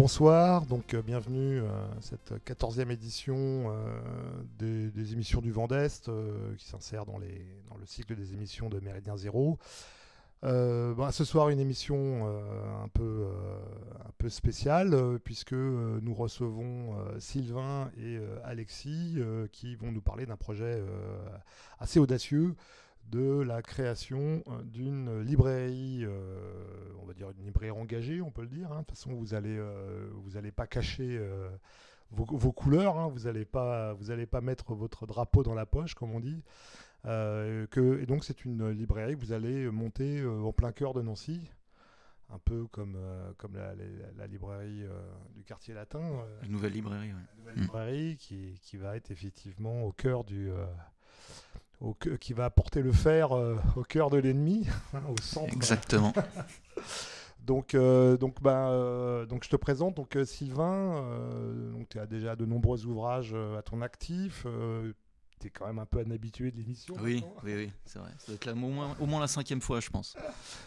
Bonsoir, donc euh, bienvenue à cette 14e édition euh, des, émissions du Vent d'Est euh, qui s'insère dans, le cycle des émissions de Méridien Zéro. Euh, bah, ce soir, une émission euh, un, peu, euh, spéciale euh, puisque euh, nous recevons euh, Sylvain et euh, Alexis euh, qui vont nous parler d'un projet euh, assez audacieux de la création euh, d'une librairie, euh, on va dire une librairie engagée, on peut le dire. hein. De toute façon, vous allez, euh, vous allez pas cacher euh, vos, vos couleurs, hein. vous n'allez pas, vous allez pas mettre votre drapeau dans la poche, comme on dit. Que, et donc, c'est une librairie que vous allez monter en plein cœur de Nancy. Un peu comme, comme la, la- la librairie du quartier latin, Une nouvelle librairie, ouais. une nouvelle librairie qui, qui va être effectivement au cœur du. Au qui va apporter le fer euh, au cœur de l'ennemi, hein, au centre. Exactement. Donc, euh, donc, bah, euh, donc, je te présente donc Sylvain. euh, tu as déjà de nombreux ouvrages à ton actif. Tu es quand même un peu un habitué de l'émission. oui, oui, oui, c'est vrai. Ça doit être au, moins, au moins la cinquième fois, je pense.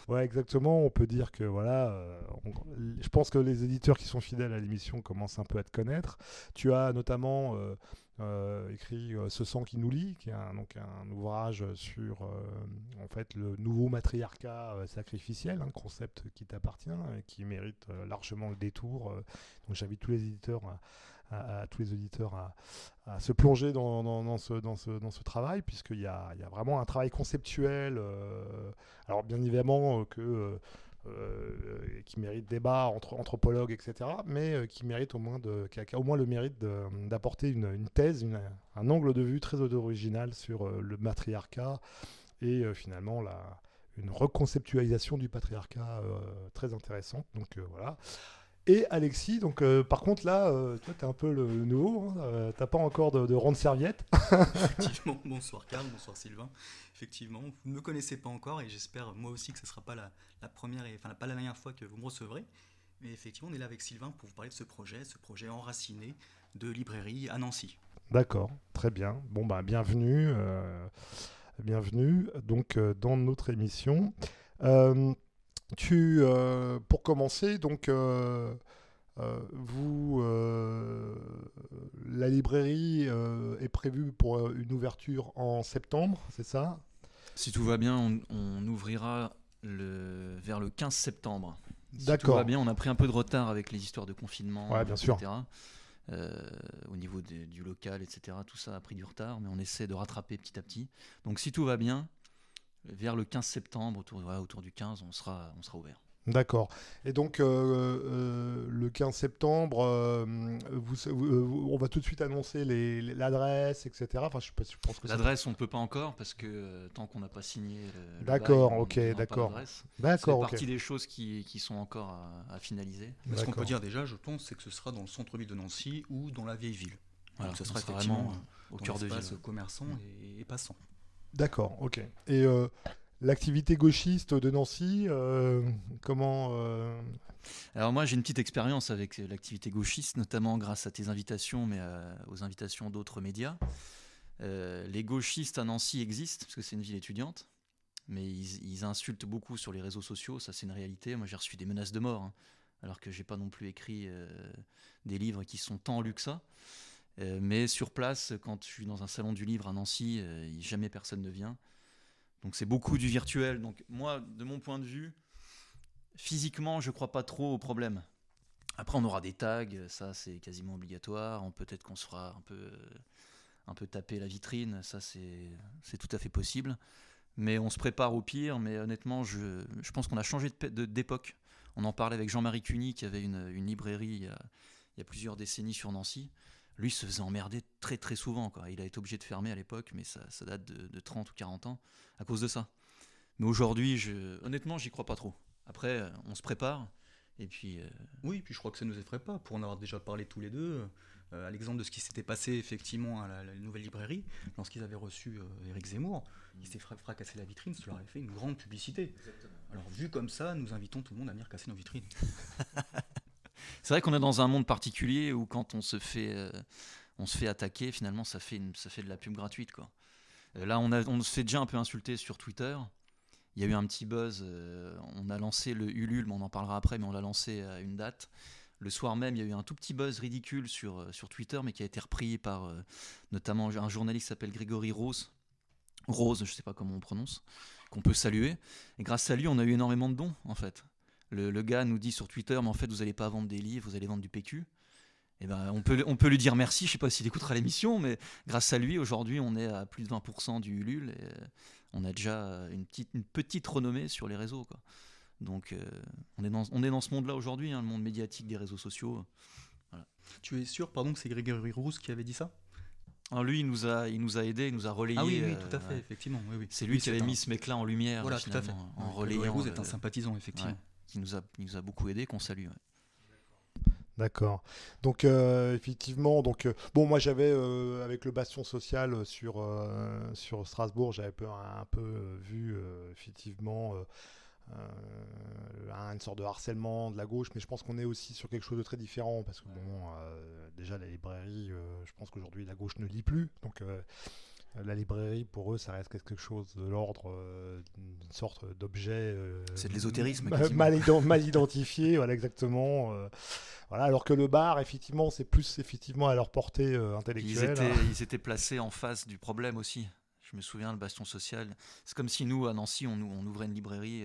Ouais, exactement. On peut dire que voilà, euh, on- je pense que les éditeurs qui sont fidèles à l'émission commencent un peu à te connaître. Tu as notamment euh, euh, écrit Ce sang qui nous lie, qui est un, donc un ouvrage sur en fait le nouveau matriarcat sacrificiel, un concept qui t'appartient et qui mérite largement le détour. donc j'invite tous les éditeurs à, à- tous les auditeurs à, se plonger dans, ce, dans, ce, dans ce travail, puisqu'il y a, il y a vraiment un travail conceptuel. euh, alors bien évidemment euh, que euh, qui mérite débat entre anthropologues, etc., mais qui mérite au moins de, qui a, au moins le mérite d'apporter une, thèse, un angle de vue très original sur le matriarcat et finalement la, une reconceptualisation du patriarcat très intéressante. Donc voilà. Et Alexis, donc euh, par contre là, euh, toi t'es un peu le, le nouveau, hein, euh, t'as pas encore de, de ronde serviette. Effectivement, bonsoir Karl, bonsoir Sylvain. Effectivement, vous ne me connaissez pas encore et j'espère moi aussi que ce ne sera pas la, la première et enfin pas la dernière fois que vous me recevrez. Mais effectivement, on est là avec Sylvain pour vous parler de ce projet, ce projet enraciné de librairie à Nancy. D'accord, très bien. Bon bah bienvenue, euh, bienvenue donc euh, dans notre émission. Tu, euh, pour commencer, donc euh, euh, vous, la librairie est prévue pour une ouverture en septembre, c'est ça? Si tout va bien, on, on ouvrira le, vers le 15 septembre. Si tout D'accord. va bien, on a pris un peu de retard avec les histoires de confinement, Ouais, bien etc. sûr. Euh, au niveau du local, etc. Tout ça a pris du retard, mais on essaie de rattraper petit à petit. Donc si tout va bien, vers le 15 septembre, autour, voilà, autour du 15, on sera, on sera ouvert. D'accord. Et donc, euh, euh, le 15 septembre, euh, vous, vous- on va tout de suite annoncer les- les- l'adresse, etc. Enfin, je, je pense que L'adresse, on ne peut pas encore parce que euh, tant qu'on n'a pas signé. D'accord, ok, d'accord. D'accord, C'est partie des choses qui, qui sont encore à, à finaliser. Mais ce qu'on peut dire déjà, je pense, c'est que ce sera dans le centre-ville de Nancy ou dans la vieille ville. Voilà, Donc ce sera sera effectivement vraiment au cœur de ville. commerçant et, et passant. D'accord, ok. Et euh, l'activité gauchiste de Nancy, euh, comment euh, Alors moi j'ai une petite expérience avec l'activité gauchiste, notamment grâce à tes invitations, mais aux invitations d'autres médias. Les gauchistes à Nancy existent, parce que c'est une ville étudiante, mais ils, insultent beaucoup sur les réseaux sociaux, ça c'est une réalité. Moi j'ai reçu des menaces de mort, hein, alors que j'ai pas non plus écrit des livres qui sont tant lus que ça. Euh, mais sur place, quand je suis dans un salon du livre à Nancy, euh, jamais personne ne vient. Donc c'est beaucoup du virtuel. Donc moi, de mon point de vue, physiquement, je crois pas trop au problème. Après, on aura des tags, ça c'est quasiment obligatoire. Peut-être qu'on se fera un peu, euh, un peu taper la vitrine, ça c'est tout à fait possible. Mais on se prépare au pire. Mais honnêtement, je, je pense qu'on a changé d'époque. On en parlait avec Jean-Marie Cuny qui avait une, une librairie il y a plusieurs décennies sur Nancy. Lui se faisait emmerder très très souvent. Quoi. Il a été obligé de fermer à l'époque, mais ça, ça date de, de 30 ou 40 ans à cause de ça. Mais aujourd'hui, je, honnêtement, j'y crois pas trop. Après, euh, on se prépare. Et puis, euh, Oui, puis je crois que ça ne nous effraie pas, pour en avoir déjà parlé tous les deux, euh, à l'exemple de ce qui s'était passé effectivement à la, la nouvelle librairie, lorsqu'ils avaient reçu euh, Éric Zemmour, il s'est fra- fracassé la vitrine, leur avait fait une grande publicité. Alors vu comme ça, nous invitons tout le monde à venir casser nos vitrines. c'est vrai qu'on est dans un monde particulier où quand on se fait, euh, on se fait attaquer, finalement, ça fait, ça fait de la pub gratuite. Quoi. Euh, là, on, a, on se fait déjà un peu insulter sur Twitter. Il y a eu un petit buzz. euh, on a lancé le Ulule, mais on en parlera après, mais on l'a lancé à une date. Le soir même, il y a eu un tout petit buzz ridicule sur, sur Twitter, mais qui a été repris par notamment un journaliste qui s'appelle Grégory Rose. Rose, je ne sais pas comment on prononce, qu'on peut saluer. Et grâce à lui, on a eu énormément de dons, en fait. Le, le gars nous dit sur Twitter, mais en fait, vous n'allez pas vendre des livres, vous allez vendre du PQ. Eh ben, on, peut, on peut lui dire merci, je ne sais pas s'il écoutera l'émission, mais grâce à lui, aujourd'hui, on est à plus de 20% du Ulule et euh, on a déjà une petite, une petite renommée sur les réseaux. Quoi. Donc euh, on, est dans, on est dans ce monde-là aujourd'hui, hein, le monde médiatique des réseaux sociaux. Tu es sûr, pardon, que c'est Grégory Rousse qui avait dit ça? Alors lui, il nous a, il nous a aidé, il nous a relayé. Ah oui, oui, tout à fait, effectivement. Oui, C'est lui qui avait mis ce mec-là en lumière. Voilà, tout à fait. En relayant. est un sympathisant, effectivement. Qui nous a, il nous a beaucoup aidé, qu'on salue. D'accord. Donc euh, effectivement, donc euh, bon, moi j'avais euh, avec le bastion social sur sur Strasbourg, j'avais un, un, peu vu effectivement une sorte de harcèlement de la gauche, mais je pense qu'on est aussi sur quelque chose de très différent parce que bon, déjà la librairie, je pense qu'aujourd'hui la gauche ne lit plus, donc la librairie, pour eux, ça reste quelque chose de l'ordre euh, d'une sorte d'objet. Euh, c'est de l'ésotérisme. Mal, mal, identifié, voilà, exactement. Euh. voilà, alors que le bar, effectivement, c'est plus effectivement à leur portée intellectuelle. Ils étaient, ils étaient, placés en face du problème aussi. Je me souviens, le bastion social. C'est comme si nous, à Nancy, on, on ouvrait une librairie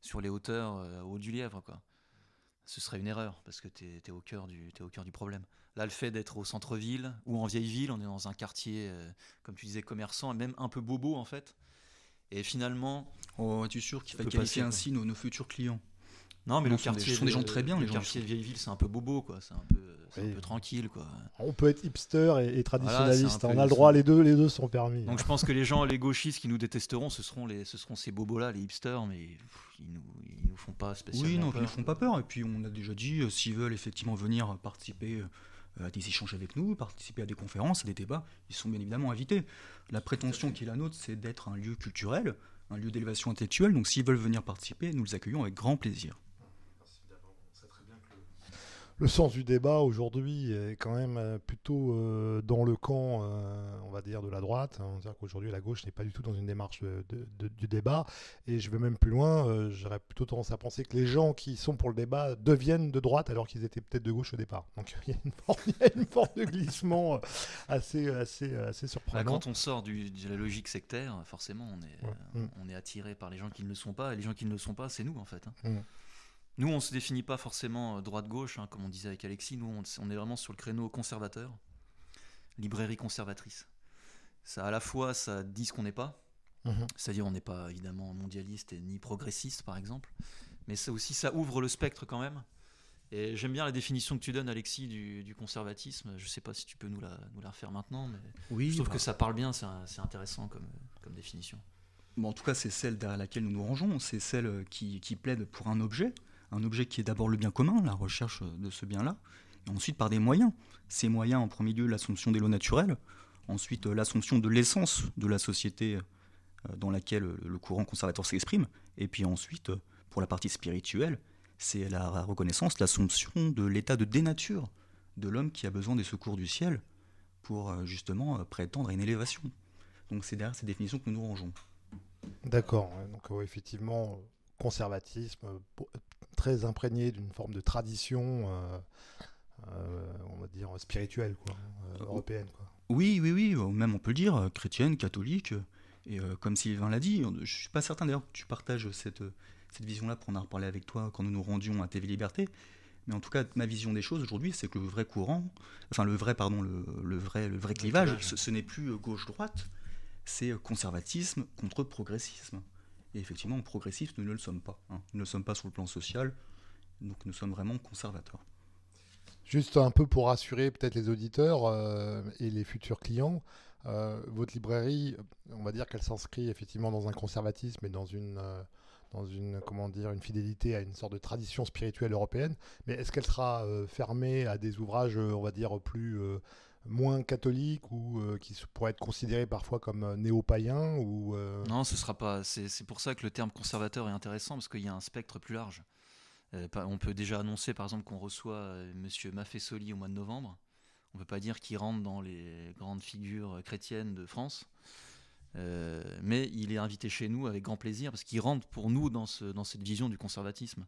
sur les hauteurs au haut du Lièvre. Quoi. Ce serait une erreur, parce que tu es, au cœur du, es au cœur du problème. Là, le fait d'être au centre-ville ou en vieille ville, on est dans un quartier, euh, comme tu disais, commerçant, et même un peu bobo en fait. Et finalement. Oh, es-tu sûr qu'il va qualifier ainsi nos, nos, futurs clients? Non, mais le quartier, ce sont des gens très bien. Le quartier de vieille ville, c'est un peu bobo, quoi. C'est un peu, un peu tranquille, quoi. On peut être hipster et, traditionnaliste. on a le droit, les deux, les deux sont permis. Donc je pense que les gens, les gauchistes qui nous détesteront, ce seront les, ce seront ces bobos-là, les hipsters, mais ils nous, ils nous font pas spécialement. Oui, non, ils nous font pas peur. Et puis on a déjà dit, euh, s'ils veulent effectivement venir participer euh, à des échanges avec nous, participer à des conférences, à des débats. Ils sont bien évidemment invités. La prétention qui est la nôtre, c'est d'être un lieu culturel, un lieu d'élévation intellectuelle. Donc s'ils veulent venir participer, nous les accueillons avec grand plaisir le sens du débat aujourd'hui est quand même euh, plutôt euh, dans le camp, euh, on va dire, de la droite. On va dire qu'aujourd'hui, la gauche n'est pas du tout dans une démarche du débat. Et je vais même plus loin, j'aurais plutôt tendance à penser que les gens qui sont pour le débat deviennent de droite alors qu'ils étaient peut-être de gauche au départ. Donc il y, a une forme, de glissement assez, assez, assez surprenant. Bah, quand on sort du, de la logique sectaire, forcément, on est, mm. on est attiré par les gens qui ne le sont pas. Et les gens qui ne le sont pas, c'est nous, en fait. Hein. Mm. Nous, on ne se définit pas forcément euh, droite-gauche, hein, comme on disait avec Alexis. Nous, on, est vraiment sur le créneau conservateur, librairie conservatrice. Ça, à la fois, ça dit ce qu'on n'est pas, mhm. c'est-à-dire on n'est pas évidemment mondialiste et ni progressiste, par exemple, mais ça aussi, ça ouvre le spectre quand même. Et j'aime bien la définition que tu donnes, Alexis, du, conservatisme. Je ne sais pas si tu peux nous la, nous la refaire maintenant, mais oui, je trouve bah. que ça parle bien, c'est intéressant comme, comme définition. Bon, en tout cas, c'est celle derrière laquelle nous nous rangeons, c'est celle qui, qui plaide pour un objet, un objet qui est d'abord le bien commun, la recherche de ce bien-là, et ensuite par des moyens. Ces moyens, en premier lieu, l'assomption des lois naturelles, ensuite euh, l'assomption de l'essence de la société euh, dans laquelle le courant conservateur s'exprime, et puis ensuite, euh, pour la partie spirituelle, c'est la reconnaissance, l'assomption de l'état de dénature de l'homme qui a besoin des secours du ciel pour justement prétendre à une élévation. Donc c'est derrière cette définition que nous nous rangeons. D'accord, donc effectivement, conservatisme, très imprégné d'une forme de tradition, euh, euh, on va dire spirituelle, quoi, euh, européenne. Quoi. Oui, oui, oui, même on peut le dire, chrétienne, catholique. Et comme Sylvain l'a dit, je suis pas certain d'ailleurs que tu partages cette, cette vision-là pour en reparler avec toi quand nous nous rendions à TV Liberté. Mais en tout cas, ma vision des choses aujourd'hui, c'est que le vrai courant, enfin le vrai, pardon, le, vrai, le vrai clivage, ce n'est plus gauche-droite, c'est conservatisme contre progressisme. Et effectivement, progressistes, nous ne le sommes pas. Hein. Nous ne le sommes pas sur le plan social, donc nous sommes vraiment conservateurs. Juste un peu pour rassurer peut-être les auditeurs euh, et les futurs clients, euh, votre librairie, on va dire qu'elle s'inscrit effectivement dans un conservatisme et dans une, euh, dans une, comment dire, une fidélité à une sorte de tradition spirituelle européenne. Mais est-ce qu'elle sera fermée à des ouvrages, on va dire, plus moins catholique ou euh, qui pourrait être considéré parfois comme euh, néo-païen ou euh, Non, ce sera pas. C'est pour ça que le terme conservateur est intéressant parce qu'il y a un spectre plus large. on peut déjà annoncer par exemple qu'on reçoit Monsieur Maffesoli au mois de novembre. On ne peut pas dire qu'il rentre dans les grandes figures chrétiennes de France. mais il est invité chez nous avec grand plaisir parce qu'il rentre pour nous dans, ce, dans cette vision du conservatisme.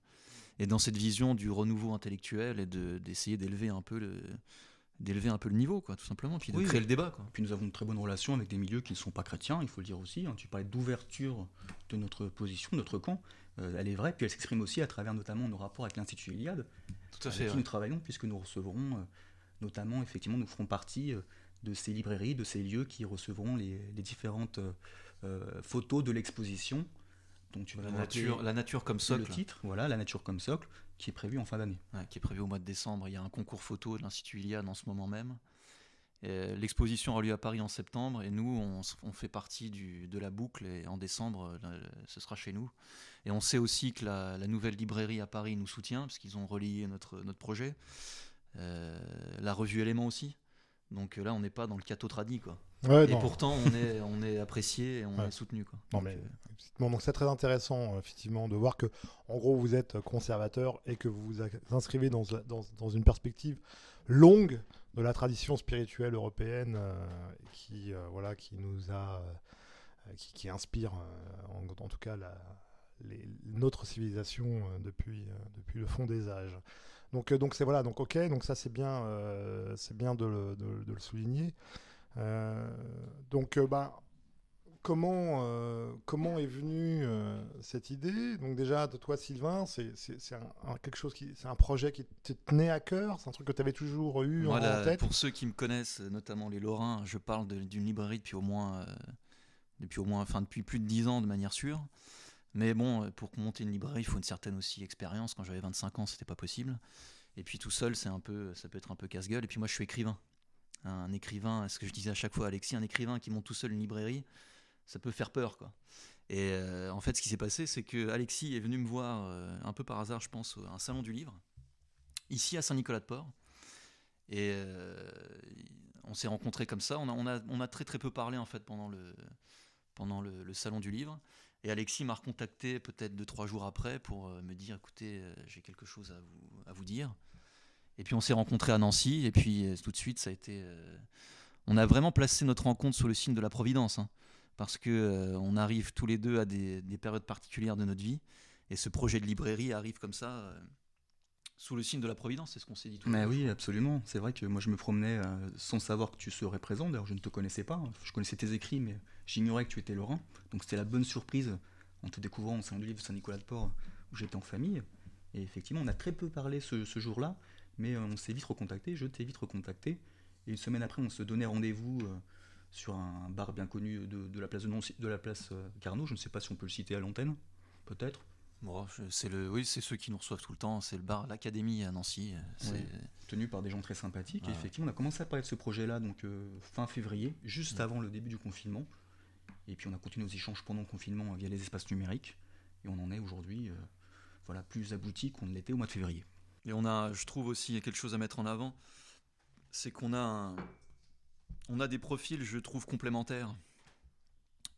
et dans cette vision du renouveau intellectuel et d'essayer d'élever un peu le d'élever un peu le niveau, quoi, tout simplement, puis de créer le débat. Quoi. Puis nous avons de très bonnes relations avec des milieux qui ne sont pas chrétiens, il faut le dire aussi. Hein. Tu parlais d'ouverture de notre position, de notre camp. Euh, elle est vraie, puis elle s'exprime aussi à travers notamment nos rapports avec l'Institut Iliade, tout à fait, qui nous travaillons, puisque nous recevrons, euh, notamment, effectivement, nous ferons partie euh, de ces librairies, de ces lieux qui recevront les, les différentes photos de l'exposition donc tu vas la, nature, la nature comme socle. Le titre, voilà, la nature comme socle, qui est prévu en fin d'année. qui est prévu au mois de décembre. Il y a un concours photo de l'Institut Iliade en ce moment même. L'exposition aura lieu à Paris en septembre et nous, on, fait partie de la boucle et en décembre, ce sera chez nous. Et on sait aussi que la, nouvelle librairie à Paris nous soutient parce qu'ils ont relié notre, notre projet. Euh, la revue Éléments aussi. Donc là, on n'est pas dans le cateau tradit, quoi et pourtant, on est, on est apprécié et on est soutenu. Quoi. Non, mais, euh, donc c'est très intéressant, effectivement, de voir que, en gros, vous êtes conservateur et que vous vous inscrivez dans, dans, dans une perspective longue de la tradition spirituelle européenne euh, qui, euh, voilà, qui nous a, qui, qui, inspire, en, en, tout cas, la, les, notre civilisation depuis, depuis le fond des âges. Donc, donc c'est voilà, donc ok, donc ça c'est bien, c'est bien de, de, de, le souligner. Euh, donc, euh, bah, comment, euh, comment est venue cette idée? Donc déjà, de toi, Sylvain, c'est un, quelque chose qui, c'est un projet qui te tenait à cœur, c'est un truc que tu avais toujours eu en tête? Pour ceux qui me connaissent, notamment les Lorrains, je parle d'une librairie depuis au moins, depuis au moins, enfin depuis plus de 10 ans de manière sûre. Mais bon, pour monter une librairie, il faut une certaine aussi expérience. Quand j'avais 25 ans, c'était pas possible. Et puis tout seul, c'est un peu, ça peut être un peu casse-gueule. Et puis moi, je suis écrivain un écrivain, ce que je disais à chaque fois, Alexis, un écrivain qui monte tout seul une librairie, ça peut faire peur, quoi. Et euh, en fait, ce qui s'est passé, c'est que Alexis est venu me voir euh, un peu par hasard, je pense, à un salon du livre, ici à Saint-Nicolas-de-Port. Et euh, on s'est rencontrés comme ça. On a, on, a, on a, très très peu parlé en fait pendant le, pendant le salon du livre. Et Alexis m'a recontacté peut-être deux trois jours après pour me dire écoutez, j'ai quelque chose à vous, à vous dire. Et puis on s'est rencontrés à Nancy, et puis euh, tout de suite, ça a été. Euh, on a vraiment placé notre rencontre sous le signe de la Providence, hein, parce que euh, on arrive tous les deux à des, périodes particulières de notre vie, et ce projet de librairie arrive comme ça. sous le signe de la Providence, c'est ce qu'on s'est dit tout Mais oui, absolument. C'est vrai que moi je me promenais sans savoir que tu serais présent. D'ailleurs, je ne te connaissais pas. Je connaissais tes écrits, mais j'ignorais que tu étais Laurent. Donc c'était la bonne surprise en te découvrant au sein du livre Saint-Nicolas-de-Port où j'étais en famille. Et effectivement, on a très peu parlé ce, ce jour-là. Mais euh, on s'est vite recontacté, je t'ai vite recontacté. Et une semaine après, on se donnait rendez-vous euh, sur un bar bien connu de, la place de, de la place euh, Carnot. Je ne sais pas si on peut le citer à l'antenne, peut-être. Bon, c'est le, oui, c'est ceux qui nous reçoivent tout le temps. C'est le bar, l'académie à Nancy. C'est tenu par des gens très sympathiques. Et effectivement, on a commencé à parler de ce projet-là donc fin février, juste avant le début du confinement. Et puis on a continué nos échanges pendant le confinement via les espaces numériques. Et on en est aujourd'hui, voilà, plus abouti qu'on ne l'était au mois de février. Et on a, je trouve aussi, quelque chose à mettre en avant, c'est qu'on a, a des profils, je trouve, complémentaires.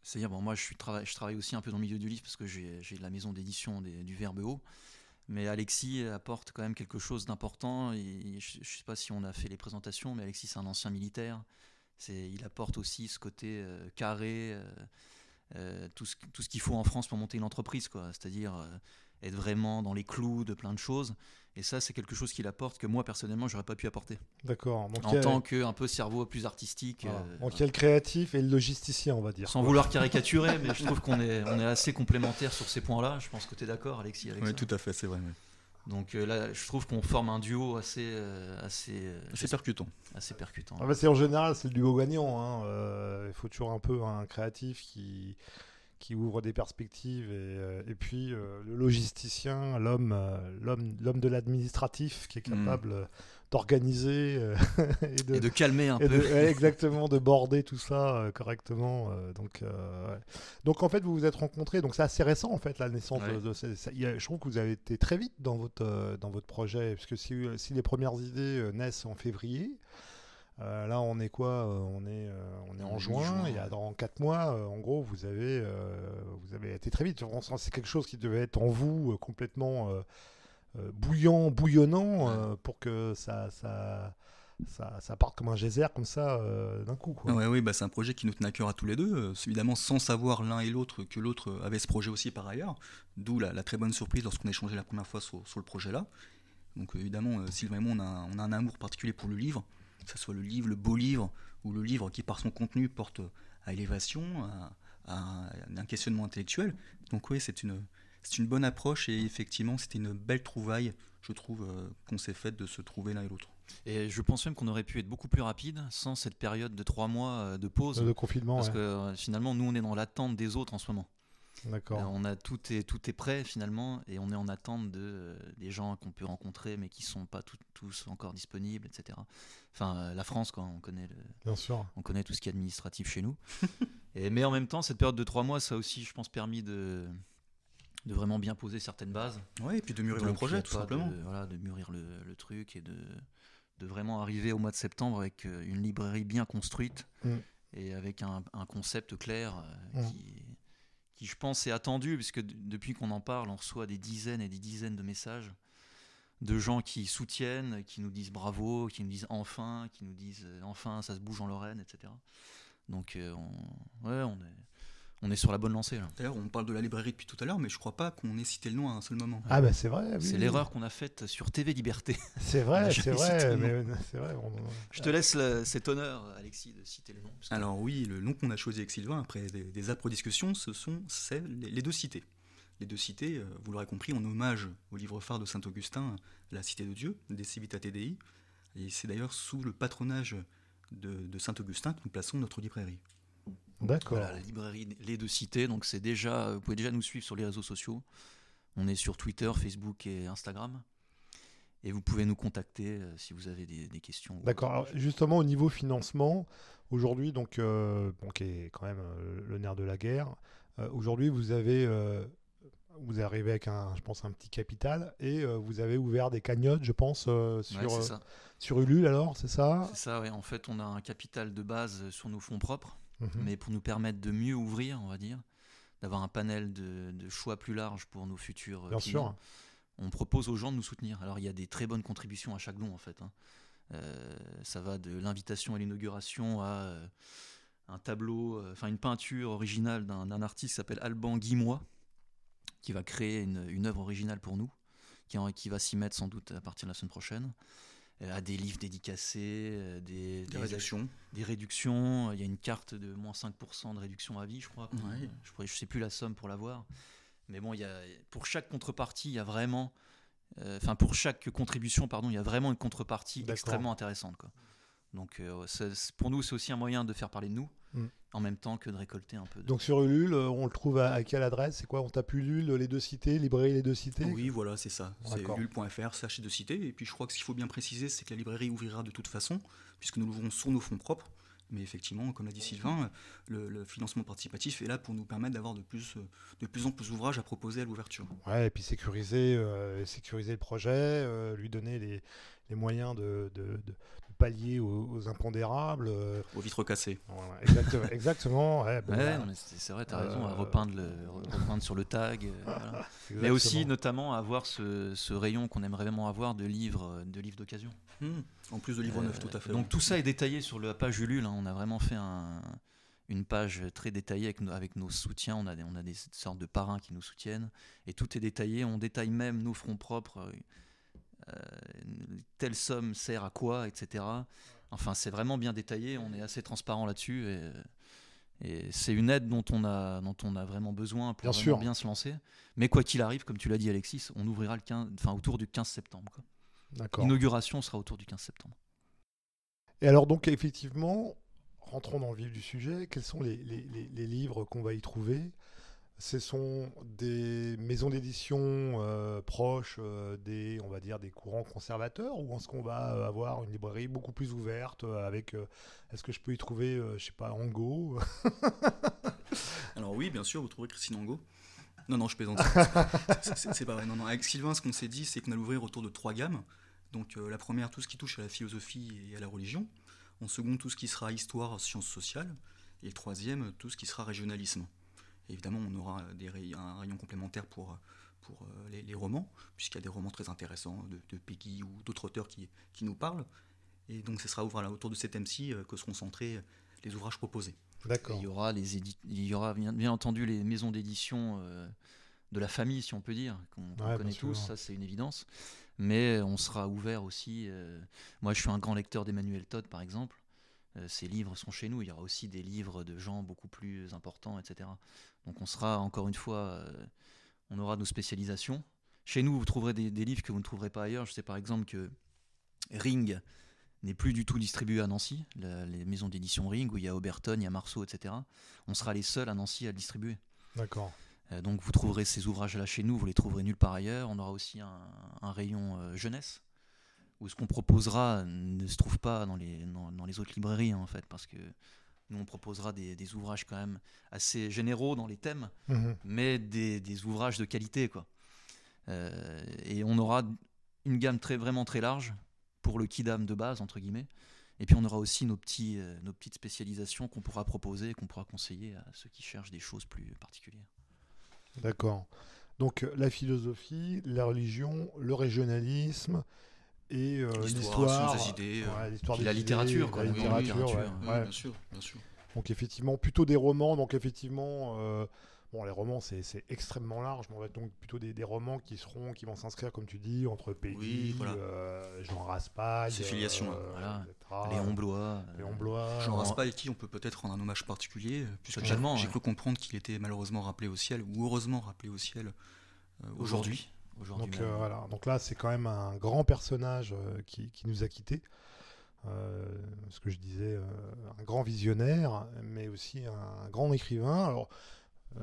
C'est-à-dire, bon, moi, je, suis je travaille aussi un peu dans le milieu du livre parce que j'ai la maison d'édition du Verbe Haut. Mais Alexis apporte quand même quelque chose d'important. Je ne sais pas si on a fait les présentations, mais Alexis, c'est un ancien militaire. Il apporte aussi ce côté euh, carré, euh, euh, tout ce, tout ce qu'il faut en France pour monter une entreprise. C'est-à-dire être vraiment dans les clous de plein de choses. Et ça, c'est quelque chose qu'il apporte que moi, personnellement, j'aurais pas pu apporter. D'accord. En tant qu'un peu cerveau plus artistique. Ah. Donc il y a le créatif et le logisticien, on va dire. Sans vouloir caricaturer, mais je trouve qu'on est, on est assez complémentaires sur ces points-là. Je pense que tu es d'accord, Alexis Oui, tout à fait, c'est vrai. Donc euh, là, je trouve qu'on forme un duo assez, euh, assez, euh, assez percutant. Assez percutant. Ah bah, c'est en général, c'est le duo gagnant. Hein. Il faut toujours un peu un créatif qui qui ouvre des perspectives et, et puis euh, le logisticien, l'homme, l'homme, l'homme de l'administratif qui est hmm. capable d'organiser et, de, et, de, calmer un peu. exactement, de border tout ça correctement. donc, donc en fait, vous vous êtes rencontrés. Donc c'est assez récent en fait la naissance de, je trouve que vous avez été très vite dans votre dans votre projet, puisque si, si les premières idées naissent en février. Euh, là, on est quoi euh, On est, euh, on est en juin, et dans 4 mois, en gros, vous avez, vous avez été très vite. C'est quelque chose qui devait être en vous complètement bouillant, bouillonnant, pour que ça, ça, ça, ça part comme un geyser comme ça euh, d'un coup. Ouais, oui, bah, c'est un projet qui nous tenait à cœur à tous les deux, euh, évidemment sans savoir l'un et l'autre que l'autre avait ce projet aussi par ailleurs, d'où la, très bonne surprise lorsqu'on a échangé la première fois sur, le projet-là. Donc évidemment, Sylvain et moi, on a, on a, un amour particulier pour le livre, que ce soit le livre, le beau livre, ou le livre qui par son contenu porte à élévation, à, un questionnement intellectuel. Donc oui, c'est une, c'est une bonne approche et effectivement, c'était une belle trouvaille, je trouve, qu'on s'est faite de se trouver l'un et l'autre. Et je pense même qu'on aurait pu être beaucoup plus rapide sans cette période de trois mois euh, de pause. De confinement. Parce que euh, finalement, nous, on est dans l'attente des autres en ce moment. D'accord. Euh, on a tout est tout est prêt finalement et on est en attente de des gens qu'on peut rencontrer mais qui sont pas tous encore disponibles, etc. Enfin, la France, quand on connaît le, Bien sûr. on connaît tout ce qui est administratif chez nous. et mais en même temps, cette période de trois mois, ça a aussi, je pense, permis de de vraiment bien poser certaines bases. Ouais, et puis de mûrir le projet, tout simplement. voilà, de mûrir le, le truc et de de vraiment arriver au mois de septembre avec euh, une librairie bien construite mm. et avec un, concept clair euh, mm. qui, qui, je pense, est attendu, puisque depuis qu'on en parle, on reçoit des dizaines et des dizaines de messages de gens qui soutiennent, qui nous disent bravo, qui nous disent enfin, qui nous disent euh, enfin ça se bouge en Lorraine, etc. Donc on, ouais, on est on est sur la bonne lancée. D'ailleurs, on parle de la librairie depuis tout à l'heure, mais je crois pas qu'on ait cité le nom à un seul moment. Ah bah c'est vrai. c'est l'erreur qu'on a faite sur TV Liberté. C'est vrai, c'est vrai, mais vrai. Je te laisse cet honneur, Alexis, de citer le nom. Alors oui, le nom qu'on a choisi avec Sylvain après des, des âpres discussions, ce sont les, deux cités. Les deux cités, euh, vous l'aurez compris, en hommage au livre phare de Saint-Augustin, La Cité de Dieu, des Civitate Dei. Et c'est d'ailleurs sous le patronage de, de Saint-Augustin que nous plaçons notre librairie. D'accord. la librairie Les Deux Cités. Donc c'est déjà, vous pouvez déjà nous suivre sur les réseaux sociaux. On est sur Twitter, Facebook et Instagram. Et vous pouvez nous contacter euh, si vous avez des, questions. D'accord. Justement, au niveau financement, aujourd'hui, donc, euh, qui est quand même euh, le nerf de la guerre, aujourd'hui, vous avez, vous arrivez avec un, je pense, un petit capital et vous avez ouvert des cagnottes, je pense, sur, sur Ulule, alors, c'est ça? C'est ça, oui. En fait, on a un capital de base sur nos fonds propres. Mhm. mais pour nous permettre de mieux ouvrir, on va dire, d'avoir un panel de, choix plus large pour nos futurs euh, Bien clients. Sûr. On propose aux gens de nous soutenir. Alors il y a des très bonnes contributions à chaque don en fait. Hein. Euh, ça va de l'invitation à l'inauguration à euh, un tableau, enfin une peinture originale d'un artiste qui s'appelle Alban Guimois, qui va créer une, une œuvre originale pour nous, qui, qui va s'y mettre sans doute à partir de la semaine prochaine. Euh, à des livres dédicacés, euh, des, réductions. Des réductions. Il y a une carte de moins 5% de réduction à vie, je crois. Je ne sais plus la somme pour l'avoir. Mais bon, il y a, pour chaque contrepartie, il y a vraiment. Euh, enfin, pour chaque contribution, pardon, il y a vraiment une contrepartie extrêmement intéressante. Quoi. Donc, pour nous, c'est aussi un moyen de faire parler de nous. Mm. en même temps que de récolter un peu. Donc sur Ulule, euh, on le trouve à, quelle adresse? C'est quoi? On tape Ulule, les deux cités, librairie les deux cités? Oui, voilà, c'est ça. C'est ulule.fr, slash deux cités. Et puis je crois que ce qu'il faut bien préciser, c'est que la librairie ouvrira de toute façon, puisque nous l'ouvrons sur nos fonds propres. Mais effectivement, comme l'a dit Sylvain, le, financement participatif est là pour nous permettre d'avoir de plus, de plus en plus d'ouvrages à proposer à l'ouverture. Ouais, et puis sécuriser, euh, sécuriser le projet, euh, lui donner les, les moyens de, de, pallier aux, impondérables. Euh, aux vitres cassées. exactement. exactement c'est vrai, tu as raison, à repeindre, le, repeindre sur le tag. mais aussi, notamment, avoir ce, ce rayon qu'on aimerait vraiment avoir de livres de livres d'occasion. Hmm. En plus de livres neufs, tout à fait. Donc tout ça est détaillé sur la page Ulule. Hein. On a vraiment fait un, une page très détaillée avec, avec, nos soutiens. On a, des, on a des sortes de parrains qui nous soutiennent. Et tout est détaillé. On détaille même nos fronts propres. Euh, telle somme sert à quoi, etc. Enfin, c'est vraiment bien détaillé. On est assez transparent là-dessus. Et, et c'est une aide dont on a, dont on a vraiment besoin pour bien, bien se lancer. Mais quoi qu'il arrive, comme tu l'as dit, Alexis, on ouvrira le 15, enfin, autour du 15 septembre. L'inauguration sera autour du 15 septembre. Et alors donc effectivement, rentrons dans le vif du sujet, quels sont les, les, livres qu'on va y trouver? Ce sont des maisons d'édition euh, proches euh, des, on va dire, des courants conservateurs ou est-ce qu'on va avoir une librairie beaucoup plus ouverte euh, avec, est-ce que je peux y trouver, je sais pas, Ango Alors oui, bien sûr, vous trouverez Christine Ango. Non, non, je plaisante. c'est pas vrai. Non, non. Avec Sylvain, ce qu'on s'est dit, c'est qu'on allait ouvrir autour de trois gammes. Donc euh, la première, tout ce qui touche à la philosophie et à la religion. En second, tout ce qui sera histoire, sciences sociales. Et le troisième, tout ce qui sera régionalisme. Évidemment, on aura des un rayon complémentaire pour, pour euh, les, romans, puisqu'il y a des romans très intéressants de, Peggy ou d'autres auteurs qui, qui, nous parlent. Et donc ce sera voilà, autour de cet thème-ci que seront centrés les ouvrages proposés. D'accord. Il y aura, les il y aura bien, bien entendu les maisons d'édition de la famille, si on peut dire, qu'on connaît tous, ça c'est une évidence. Mais on sera ouvert aussi. moi, je suis un grand lecteur d'Emmanuel Todd, par exemple. ces livres sont chez nous. Il y aura aussi des livres de gens beaucoup plus importants, etc. Donc on sera, encore une fois, on aura nos spécialisations. Chez nous, vous trouverez des, livres que vous ne trouverez pas ailleurs. Je sais par exemple que Ring n'est plus du tout distribué à Nancy, les maisons d'édition Ring, où il y a Oberton, il y a Marceau, etc. On sera les seuls à Nancy à le distribuer. D'accord. Euh, donc vous trouverez ces ouvrages-là chez nous, vous les trouverez nulle part ailleurs. On aura aussi un, rayon euh, jeunesse, où ce qu'on proposera ne se trouve pas dans les, dans, les autres librairies, en fait, parce que nous, on proposera des, ouvrages quand même assez généraux dans les thèmes, mhm. mais des, des, ouvrages de qualité, quoi. Euh, et on aura une gamme très, vraiment très large pour le kidam de base, entre guillemets. Et puis on aura aussi nos, petits, euh, nos petites spécialisations qu'on pourra proposer et qu'on pourra conseiller à ceux qui cherchent des choses plus particulières. D'accord. Donc la philosophie, la religion, le régionalisme et l'histoire, l'histoire, la littérature, quoi. La littérature, bien sûr, bien sûr. Donc effectivement, plutôt des romans. Donc effectivement, Bon, les romans, c'est extrêmement large, mais on va donc plutôt des, romans qui seront, qui vont s'inscrire, comme tu dis, entre Peggy, euh, Jean Raspail, ses filiations, euh, voilà. Léon Blois, Léon Blois. Jean Raspail, qui on peut peut-être rendre un hommage particulier, puisque j'ai cru comprendre qu'il était malheureusement rappelé au ciel, ou heureusement rappelé au ciel euh, aujourd'hui. Donc voilà, donc là, c'est quand même un grand personnage qui, qui, nous a quittés. ce que je disais, un grand visionnaire, mais aussi un grand écrivain. Alors, euh,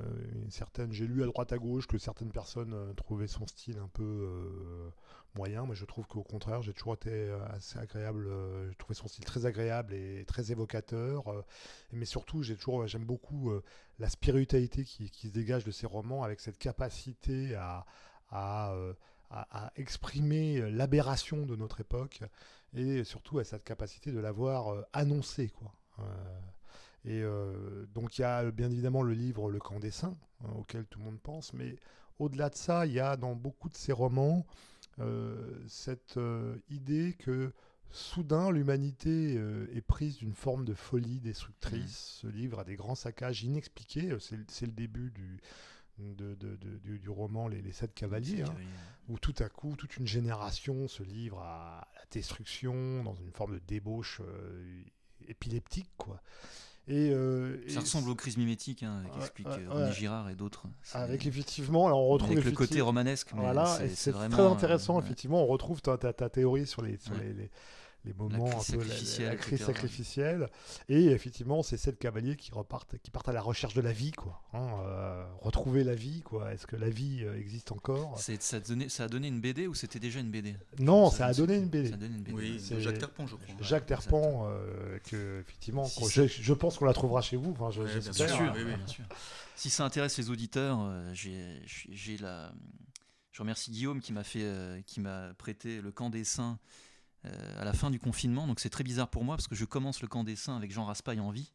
certaines, j'ai lu à droite à gauche que certaines personnes euh, trouvaient son style un peu euh, moyen, mais je trouve qu'au contraire, j'ai toujours été assez agréable. j'ai trouvé son style très agréable et très évocateur. mais surtout, j'ai toujours, j'aime beaucoup la spiritualité qui, se dégage de ses romans, avec cette capacité à, à, à, exprimer l'aberration de notre époque et surtout à cette capacité de l'avoir annoncé, quoi. Et euh, donc il y a bien évidemment le livre Le camp des saints, hein, auquel tout le monde pense, mais au-delà de ça, il y a dans beaucoup de ces romans euh, cette euh, idée que soudain l'humanité est prise d'une forme de folie destructrice. Mmh. Ce livre a des grands saccages inexpliqués, c'est le début du, du, roman Les, Sept Cavaliers, hein, où tout à coup, toute une génération se livre à la destruction dans une forme de débauche épileptique. quoi. Euh, et, ça ressemble aux crises mimétiques hein, qu'explique René Girard et d'autres. Avec effectivement, alors on retrouve avec le côté romanesque. Voilà, c'est très intéressant. Euh, effectivement, on retrouve ta, ta, ta théorie sur les, sur les, les les moments un peu la, crise sacrificielle. Et effectivement, c'est sept cavaliers qui repartent, qui partent à la recherche de la vie, quoi. Hein, euh, retrouver la vie, quoi. Est-ce que la vie euh, existe encore? Ça, a donné, ça a donné une BD ou c'était déjà une BD Non, ça, a donné une BD. Ça a donné une BD. Oui, c'est Jacques Terpent, je crois. Jacques Terpent, euh, que effectivement, je, pense qu'on la trouvera chez vous. Enfin, je, bien, sûr, oui, bien sûr. Si ça intéresse les auditeurs, j'ai la. Je remercie Guillaume qui m'a fait, qui m'a prêté le camp des saints euh, à la fin du confinement. Donc c'est très bizarre pour moi parce que je commence le camp des saints avec Jean Raspail en vie.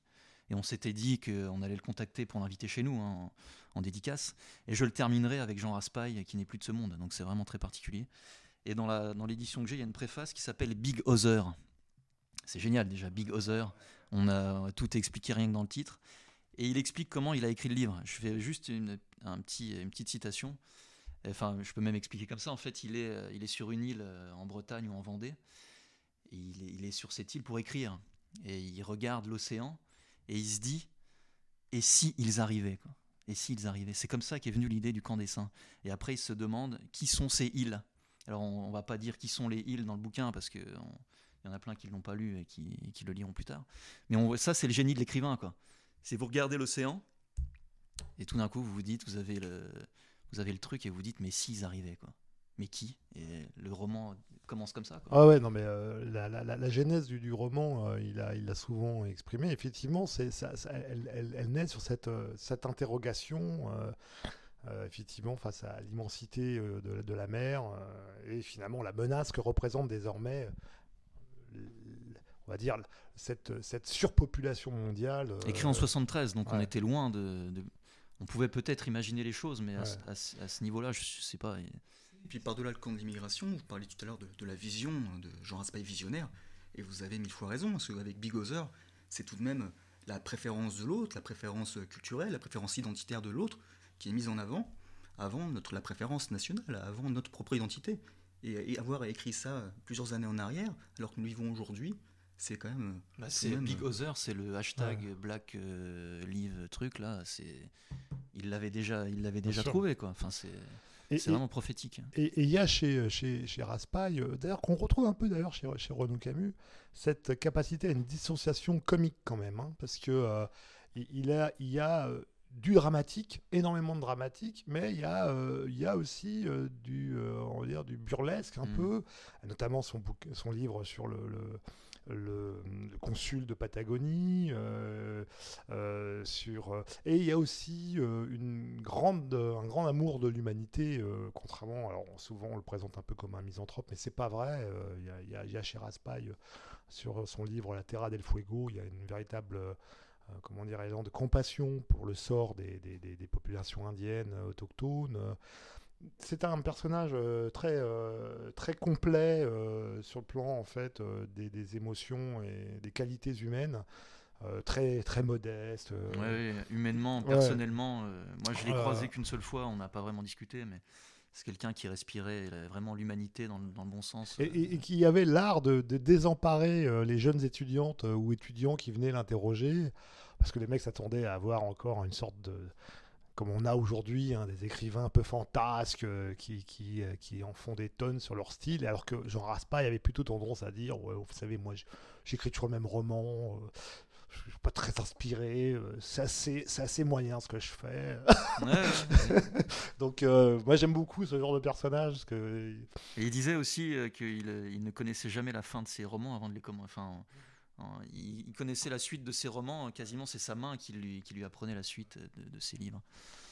Et on s'était dit qu'on allait le contacter pour l'inviter chez nous hein, en, dédicace. Et je le terminerai avec Jean Raspail qui n'est plus de ce monde. Donc c'est vraiment très particulier. Et dans l'édition que j'ai, il y a une préface qui s'appelle Big Other. C'est génial déjà, Big Other. On a tout expliqué rien que dans le titre. Et il explique comment il a écrit le livre. Je fais juste un petit, une petite citation. Enfin, je peux même expliquer comme ça. En fait, il est, euh, il est sur une île euh, en Bretagne ou en Vendée. Il, est, il est sur cette île pour écrire. Et il regarde l'océan et il se dit et si ils arrivaient Et s'ils arrivaient C'est comme ça qu'est venue l'idée du camp des saints. Et après, il se demande qui sont ces îles? Alors, on, ne va pas dire qui sont les îles dans le bouquin parce que il y en a plein qui ne l'ont pas lu et qui, qui, le liront plus tard. Mais ça, c'est le génie de l'écrivain. C'est vous regardez l'océan et tout d'un coup, vous vous dites, vous avez le, vous avez le truc et vous dites mais s'ils arrivaient quoi. Mais qui? Et le roman commence comme ça ah ouais non mais euh, la, la, la, genèse du, du roman euh, il a il a souvent exprimé. Effectivement c'est ça, elle, elle, elle, naît sur cette euh, cette interrogation effectivement face à l'immensité de, de, la mer et finalement la menace que représente désormais on va dire cette, cette surpopulation mondiale écrit en 73 donc on était loin de, de on pouvait peut-être imaginer les choses, mais à, ce niveau-là, je, ne sais pas. Et puis par-delà le camp de l'immigration, vous parliez tout à l'heure de, la vision de Jean Raspail visionnaire, Et vous avez mille fois raison, parce qu'avec Big Other, c'est tout de même la préférence de l'autre, la préférence culturelle, la préférence identitaire de l'autre qui est mise en avant avant notre, la préférence nationale, avant notre propre identité. Et, avoir écrit ça plusieurs années en arrière, alors que nous vivons aujourd'hui, c'est quand même. Bah, c'est Big Other, c'est le hashtag Black euh, Live truc là. C'est il l'avait déjà, il l'avait déjà trouvé quoi. Enfin c'est. C'est vraiment prophétique. Et il y a chez, chez, chez Raspail, euh, d'ailleurs qu'on retrouve un peu d'ailleurs chez, chez Renaud Camus, cette capacité à une dissociation comique quand même, hein, parce que euh, il, a, il y a du dramatique, énormément de dramatique, mais il y a, euh, il y a aussi euh, du, euh, on va dire, du burlesque un mm. peu, notamment son, son livre sur le, le, consul de Patagonie, sur, et il y a aussi une grande, un grand amour de l'humanité, contrairement, alors souvent on le présente un peu comme un misanthrope, mais c'est pas vrai, il y, a, y, sur son livre La Terra del Fuego, il y a une véritable euh, comment dirais-je, de compassion pour le sort des, populations indiennes euh, autochtones. C'est un personnage euh, très, très complet sur le plan en fait des, émotions et des qualités humaines. très très modeste. Humainement, personnellement, moi je l'ai croisé qu'une seule fois, on n'a pas vraiment discuté, mais c'est quelqu'un qui respirait vraiment l'humanité dans, dans, le bon sens. Et, qui avait l'art de, désemparer les jeunes étudiantes ou étudiants qui venaient l'interroger parce que les mecs s'attendaient à avoir encore une sorte de comme on a aujourd'hui, hein, des écrivains un peu fantasques euh, qui, qui, euh, qui, en font des tonnes sur leur style, alors que Jean Raspail avait plutôt tendance à dire ouais, Vous savez, moi j'écris toujours le même roman, euh, je suis pas très inspiré, c'est assez, assez, moyen ce que je fais. Donc moi j'aime beaucoup ce genre de personnage. que... Et il disait aussi qu'il il ne connaissait jamais la fin de ses romans avant de les commencer. Enfin, il, connaissait la suite de ses romans, quasiment c'est sa main qui lui, apprenait la suite de, ses livres.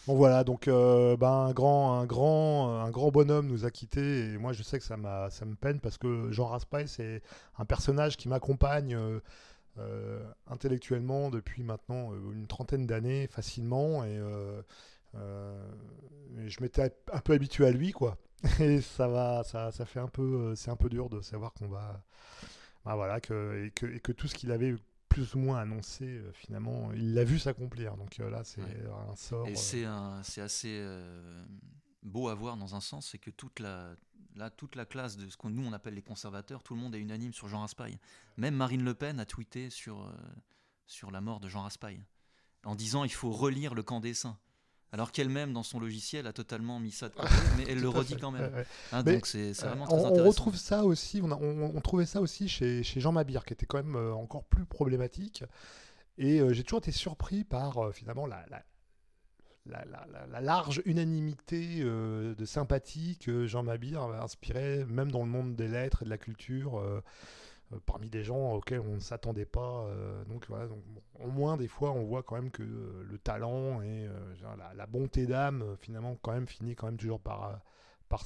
Bon voilà, donc euh, ben, un, grand, un, grand, un grand bonhomme nous a quittés et moi je sais que ça, me peine parce que Jean Raspail c'est un personnage qui m'accompagne euh, euh, intellectuellement depuis maintenant une trentaine d'années facilement et, je m'étais un peu habitué à lui quoi. Et ça va, ça fait un peu, c'est un peu dur de savoir qu'on va bah voilà, que, et, que, et que tout ce qu'il avait plus ou moins annoncé, euh, finalement, il l'a vu s'accomplir. Donc euh, là, c'est un sort. Et euh, c'est assez beau à voir dans un sens, c'est que toute la, là, toute la classe de ce que nous on appelle les conservateurs, tout le monde est unanime sur Jean Raspail. Même Marine Le Pen a tweeté sur, sur la mort de Jean Raspail, en disant il faut relire le camp des saints alors qu'elle-même dans son logiciel a totalement mis ça de côté, mais elle le redit quand même. Hein, donc c'est vraiment euh, très on, retrouve ça aussi, on, trouvait ça aussi chez, Jean Mabir, qui était quand même euh, encore plus problématique. Et euh, j'ai toujours été surpris par finalement la, la, large unanimité de sympathie que Jean Mabir inspirait, même dans le monde des lettres et de la culture. Euh, parmi des gens auxquels on ne s'attendait pas. Euh, donc, au moins, des fois, on voit quand même que euh, le talent et la, bonté d'âme, finalement, quand même, finit quand même toujours par, par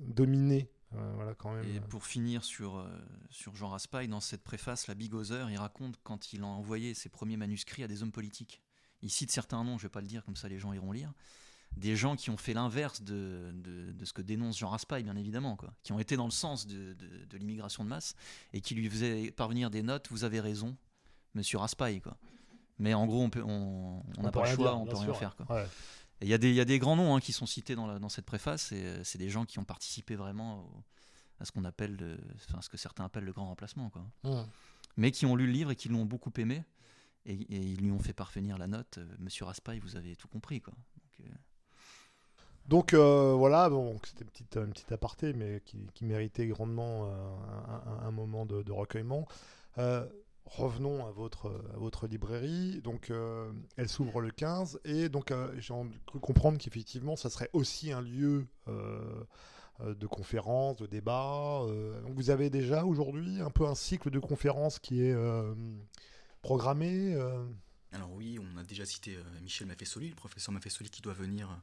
dominer voilà, quand même. Et pour finir sur, sur Jean Raspail, dans cette préface, la Big il raconte quand il a envoyé ses premiers manuscrits à des hommes politiques. Il cite certains noms, je ne vais pas le dire, comme ça les gens iront lire des gens qui ont fait l'inverse de, de, ce que dénonce Jean Raspail, bien évidemment, quoi, qui ont été dans le sens de, de l'immigration de masse et qui lui faisaient parvenir des notes. Vous avez raison, Monsieur Raspail, quoi. Mais en gros, on n'a on, on pas le choix, on peut rien faire, quoi. Il y, y, a des grands noms hein, qui sont cités dans, la, dans cette préface, et euh, c'est des gens qui ont participé vraiment à ce qu'on appelle, enfin, ce que certains appellent le grand remplacement, quoi. Mais qui ont lu le livre et qui l'ont beaucoup aimé, et, ils lui ont fait parvenir la note. Euh, Monsieur Raspail, vous avez tout compris, quoi. Donc, euh, donc euh, voilà, c'était une petite, une petite aparté, mais qui, méritait grandement euh, un, moment de, recueillement. Euh, revenons à votre, librairie. Donc, elle s'ouvre le 15, et donc j'ai cru comprendre qu'effectivement, ça serait aussi un lieu de conférences, de débats. vous avez déjà aujourd'hui un peu un cycle de conférences qui est programmé. Alors oui, on a déjà cité Michel Maffesoli, le professeur Maffesoli qui doit venir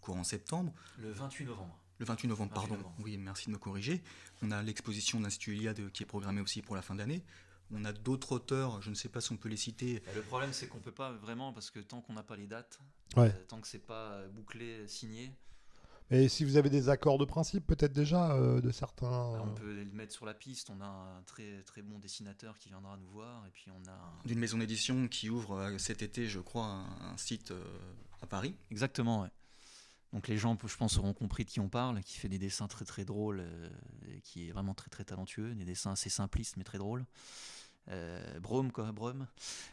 courant septembre. Le 28 novembre. Le 28 novembre, pardon. Oui, merci de me corriger. On a l'exposition de l'Institut Iliade qui est programmée aussi pour la fin d'année. On a d'autres auteurs, je ne sais pas si on peut les citer. le problème, c'est qu'on ne peut pas vraiment, parce que tant qu'on n'a pas les dates, euh, tant que c'est pas bouclé, signé. Et si vous avez des accords de principe, peut-être déjà euh, de certains. On euh, peut le mettre sur la piste. On a un très très bon dessinateur qui viendra nous voir, et puis on a un- D'une maison d'édition qui ouvre euh, cet été, je crois, un, un site euh, à Paris. Exactement, ouais. Donc les gens, je pense, auront compris de qui on parle, qui fait des dessins très très drôles, euh, et qui est vraiment très très talentueux, des dessins assez simplistes mais très drôles. Euh, Brome, quoi, Brome.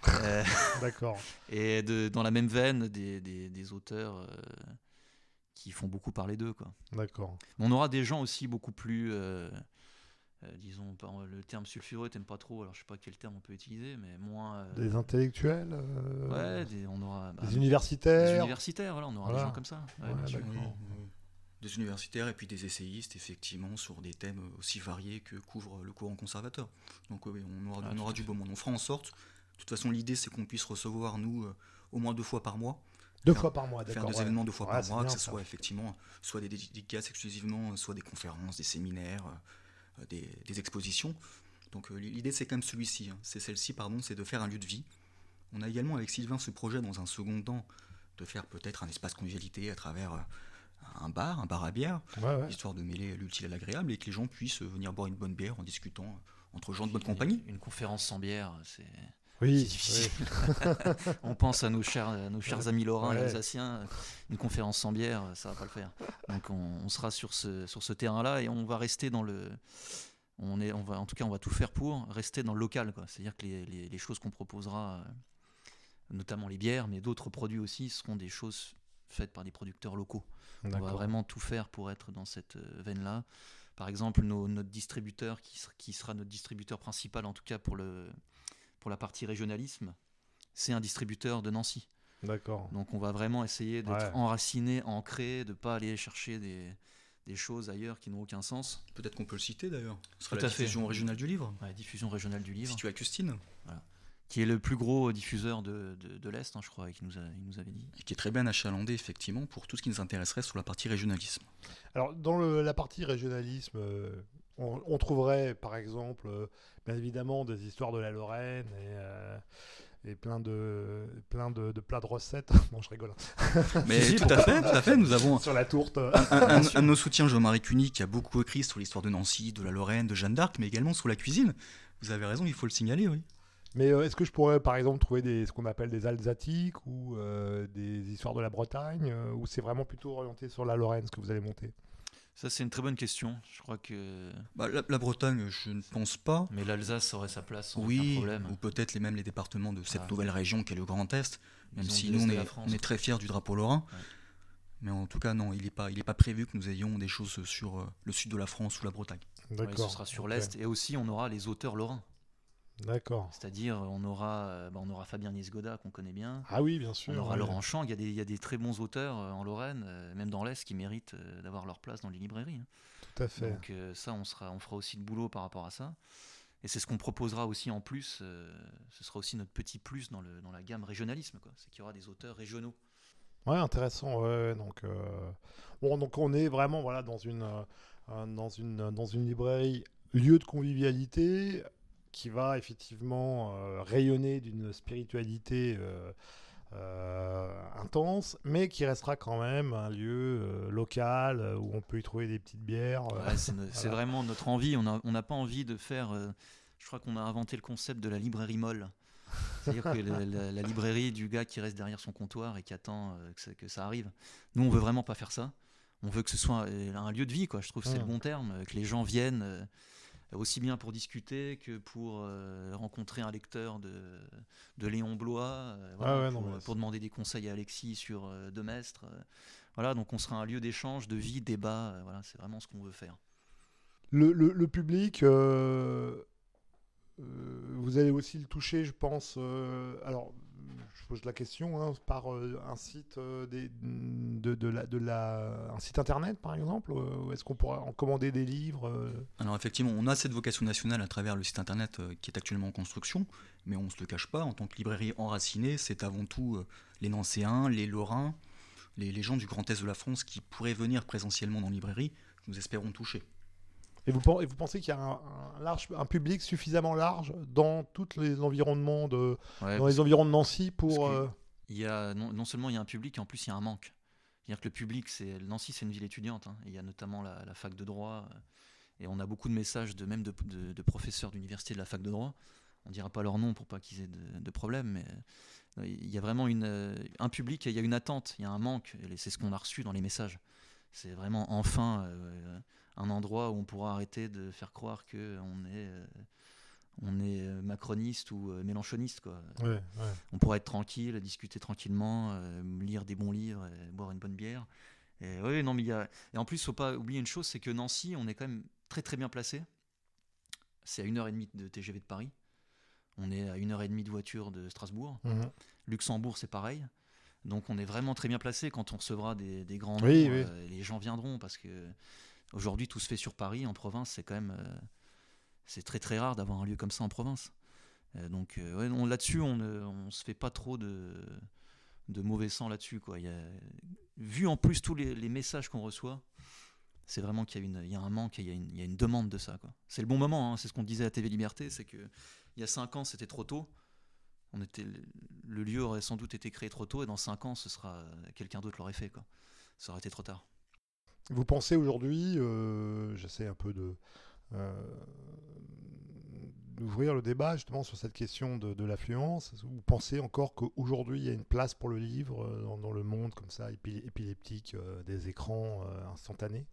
Euh, D'accord. et de, dans la même veine, des, des- des auteurs euh, qui font beaucoup parler d'eux, quoi. D'accord. On aura des gens aussi beaucoup plus, euh, disons, par- le terme sulfureux, t'aimes pas trop, alors je sais pas quel terme on peut utiliser, mais moins. euh, Des intellectuels euh, ouais, des- on aura. bah, Des des universitaires universitaires, voilà, on aura Voilà. des gens comme ça. ouais, Ouais, sûr. Des universitaires et puis des essayistes, effectivement, sur des thèmes aussi variés que couvre le courant conservateur. Donc oui, on aura, Ah, on aura du beau monde. On fera en sorte. De toute façon, l'idée, c'est qu'on puisse recevoir, nous, euh, au moins deux fois par mois, Deux faire- fois par mois, faire d'accord. des ouais. événements deux fois Ouais, par mois, bien, que ce soit effectivement soit des dédicaces exclusivement, soit des conférences, des séminaires, euh, des, des expositions. Donc euh, l'idée c'est quand même celui-ci, hein. c'est celle-ci pardon, c'est de faire un lieu de vie. On a également avec Sylvain ce projet dans un second temps de faire peut-être un espace convivialité à travers euh, un bar, un bar à bière, Ouais, ouais. histoire de mêler l'utile à l'agréable et que les gens puissent euh, venir boire une bonne bière en discutant euh, entre gens de bonne compagnie. Une, une conférence sans bière, c'est Oui, c'est difficile. on pense à nos chers, à nos chers amis lorrains et alsaciens. Une conférence sans bière, ça va pas le faire. Donc on, on sera sur ce, sur ce terrain-là et on va rester dans le. On est, on va, en tout cas, on va tout faire pour rester dans le local. C'est-à-dire que les, les- les choses qu'on proposera, euh, notamment les bières, mais d'autres produits aussi, seront des choses faites par des producteurs locaux. On va vraiment tout faire pour être dans cette euh, veine-là. Par exemple, nos- notre distributeur, qui sera notre distributeur principal, en tout cas pour, le, pour la partie régionalisme, c'est un distributeur de Nancy. D'accord. Donc on va vraiment essayer d'être Ouais. enraciné, ancré, de ne pas aller chercher des, des choses ailleurs qui n'ont aucun sens. Peut-être qu'on peut le citer d'ailleurs. Ce sera Tout la à fait. diffusion régionale du livre. Ouais, diffusion régionale du livre, Situé à Custine, qui est le plus gros diffuseur de, de, de l'Est, hein, je crois, et qui nous, a, il nous avait dit. et qui est très bien achalandé effectivement pour tout ce qui nous intéresserait sur la partie régionalisme. Alors, dans le- la partie régionalisme, euh, on, on trouverait, par exemple, euh, bien évidemment, des histoires de la Lorraine et, euh, et plein, de, plein de, de plats de recettes. non, je rigole. Mais tout à fait, tout à fait. Nous avons Sur la tourte. un, un- un de nos soutiens, Jean-Marie Cuny, qui a beaucoup écrit sur l'histoire de Nancy, de la Lorraine, de Jeanne d'Arc, mais également sur la cuisine. Vous avez raison, il faut le signaler, oui. Mais euh, est-ce que je pourrais, par exemple, trouver des, ce qu'on appelle des Alsatiques ou des histoires de la Bretagne Ou c'est vraiment plutôt orienté sur la Lorraine, ce que vous allez monter? Ça, c'est une très bonne question. Je crois que. Bah, la, la Bretagne, je ne pense pas. Mais l'Alsace aurait sa place sans aucun Oui, problème. ou peut-être les, même les départements de cette Ah. nouvelle région qu'est le Grand Est, même si nous, on est, la France. on est très fiers du drapeau lorrain. Ouais. Mais en tout cas, non, il n'est pas, il est pas prévu que nous ayons des choses sur euh, le sud de la France ou la Bretagne. Ouais, D'accord. ce sera sur l'Est. Et aussi, on aura les auteurs lorrains. D'accord. C'est-à-dire, on aura, euh, bah, on aura Fabien Niesgoda, qu'on connaît bien. Ah oui, bien sûr. On aura ouais. Laurent Champ. Il y, a des, il y a des très bons auteurs euh, en Lorraine, euh, même dans l'Est, qui méritent d'avoir leur place dans les librairies. hein. Tout à fait. Donc ça, on, sera, on fera aussi de boulot par rapport à ça. Et c'est ce qu'on proposera aussi en plus. ce sera aussi notre petit plus dans, le, dans la gamme régionalisme. quoi. C'est qu'il y aura des auteurs régionaux. Ouais, intéressant. Ouais, donc, euh, bon, donc on est vraiment voilà dans une euh, dans une dans une librairie lieu de convivialité qui va effectivement euh, rayonner d'une spiritualité euh, euh, intense, mais qui restera quand même un lieu local où on peut y trouver des petites bières. Ouais, c'est Voilà. vraiment notre envie. On n'a on pas envie de faire. je crois qu'on a inventé le concept de la librairie molle. C'est-à-dire que la, la- la librairie du gars qui reste derrière son comptoir et qui attend que, ça, que ça arrive. Nous, on veut vraiment pas faire ça. On veut que ce soit un lieu de vie, quoi. Je trouve que c'est le bon terme. Que les gens viennent aussi bien pour discuter que pour euh, rencontrer un lecteur de, de Léon Blois, euh, voilà, Ah ouais, non, pour, demander des conseils à Alexis sur euh, Demestre. euh, voilà, donc on sera un lieu d'échange, de vie, débat. euh, voilà, c'est vraiment ce qu'on veut faire. Le, le- le public, euh, euh, vous allez aussi le toucher, je pense. euh, alors, je pose la question hein, par euh, un site euh, de, la, un site internet, par exemple. euh, Est-ce qu'on pourra en commander des livres Alors effectivement, on a cette vocation nationale à travers le site internet qui est actuellement en construction, mais on ne se le cache pas, en tant que librairie enracinée, c'est avant tout les Nancéens, les Lorrains, les, gens du Grand Est de la France qui pourraient venir présentiellement dans la librairie, nous espérons toucher. Et, vous, pen- et vous pensez qu'il y a un, un large, un public suffisamment large dans tous les environnements de, Ouais, dans les environs de Nancy pour. euh, il y a, non, non seulement il y a un public, en plus il y a un manque. dire que le public, c'est Nancy, c'est une ville étudiante. hein. Il y a notamment la, la fac de droit. euh, et on a beaucoup de messages de même de, de- de professeurs d'université de la fac de droit. On dira pas leur nom pour pas qu'ils aient de, de problème, mais euh, il y a vraiment une, un public, il y a une attente, il y a un manque. Et c'est ce qu'on a reçu dans les messages. C'est vraiment enfin euh, un endroit où on pourra arrêter de faire croire que on est, euh, on est euh, macroniste ou euh, mélanchoniste. Quoi. Ouais, ouais. On pourra être tranquille, discuter tranquillement, euh, lire des bons livres, et boire une bonne bière. Et, oui, non, mais il y a... et en plus, faut pas oublier une chose, c'est que Nancy, on est quand même très très bien placé. C'est à une heure et demie de TGV de Paris. On est à une heure et demie de voiture de Strasbourg. Mhm. Luxembourg, c'est pareil. Donc on est vraiment très bien placé quand on recevra des, des grands Oui, noms, oui. euh, les gens viendront parce que aujourd'hui tout se fait sur Paris. En province, c'est quand même euh, c'est très très rare d'avoir un lieu comme ça en province. Euh, donc euh, là-dessus, on ne se fait pas trop de, mauvais sang là-dessus. Vu en plus tous les, messages qu'on reçoit, c'est vraiment qu'il y, a un manque, il y a une, demande de ça. C'est le bon moment, hein, c'est ce qu'on disait à TV Liberté, c'est que il y a cinq ans, c'était trop tôt. On était, le lieu aurait sans doute été créé trop tôt, et dans cinq ans, ce sera quelqu'un d'autre l'aurait fait. Quoi. Ça aurait été trop tard. Vous pensez aujourd'hui, euh, j'essaie un peu euh, d'ouvrir le débat justement sur cette question de, l'affluence. Vous pensez encore qu'aujourd'hui il y a une place pour le livre euh, dans, le monde comme ça épi- épileptique des écrans instantanés?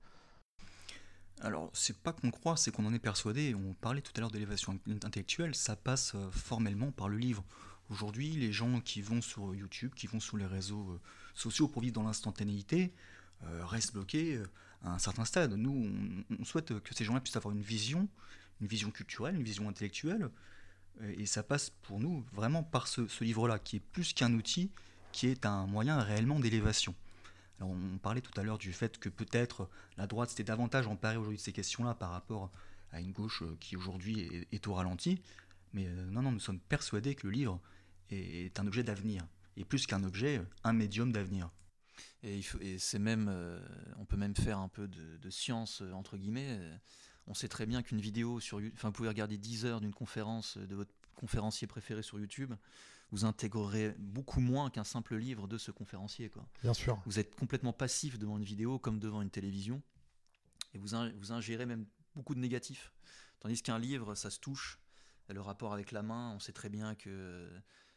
Alors, c'est pas qu'on croit, c'est qu'on en est persuadé. On parlait tout à l'heure d'élévation intellectuelle, ça passe formellement par le livre. Aujourd'hui, les gens qui vont sur YouTube, qui vont sur les réseaux sociaux pour vivre dans l'instantanéité, restent bloqués euh, à un certain stade. Nous, on, souhaite que ces gens-là puissent avoir une vision, une vision culturelle, une vision intellectuelle, euh, et ça passe pour nous vraiment par ce, livre-là, qui est plus qu'un outil, qui est un moyen réellement d'élévation. Alors, on parlait tout à l'heure du fait que peut-être la droite s'était davantage emparée aujourd'hui de ces questions-là par rapport à une gauche euh, qui aujourd'hui est, au ralenti. Mais euh, non, non, nous sommes persuadés que le livre est, un objet d'avenir. Et plus qu'un objet, euh, un médium d'avenir. Et, c'est même, euh, on peut même faire un peu de, de science euh, entre guillemets. Euh, On sait très bien qu'une vidéo sur, You- enfin, vous pouvez regarder 10 heures d'une conférence de votre conférencier préféré sur YouTube, vous intégrerez beaucoup moins qu'un simple livre de ce conférencier. Quoi. Bien sûr. Vous êtes complètement passif devant une vidéo comme devant une télévision, et vous, in- vous ingérez même beaucoup de négatifs. Tandis qu'un livre, ça se touche. Le rapport avec la main, on sait très bien que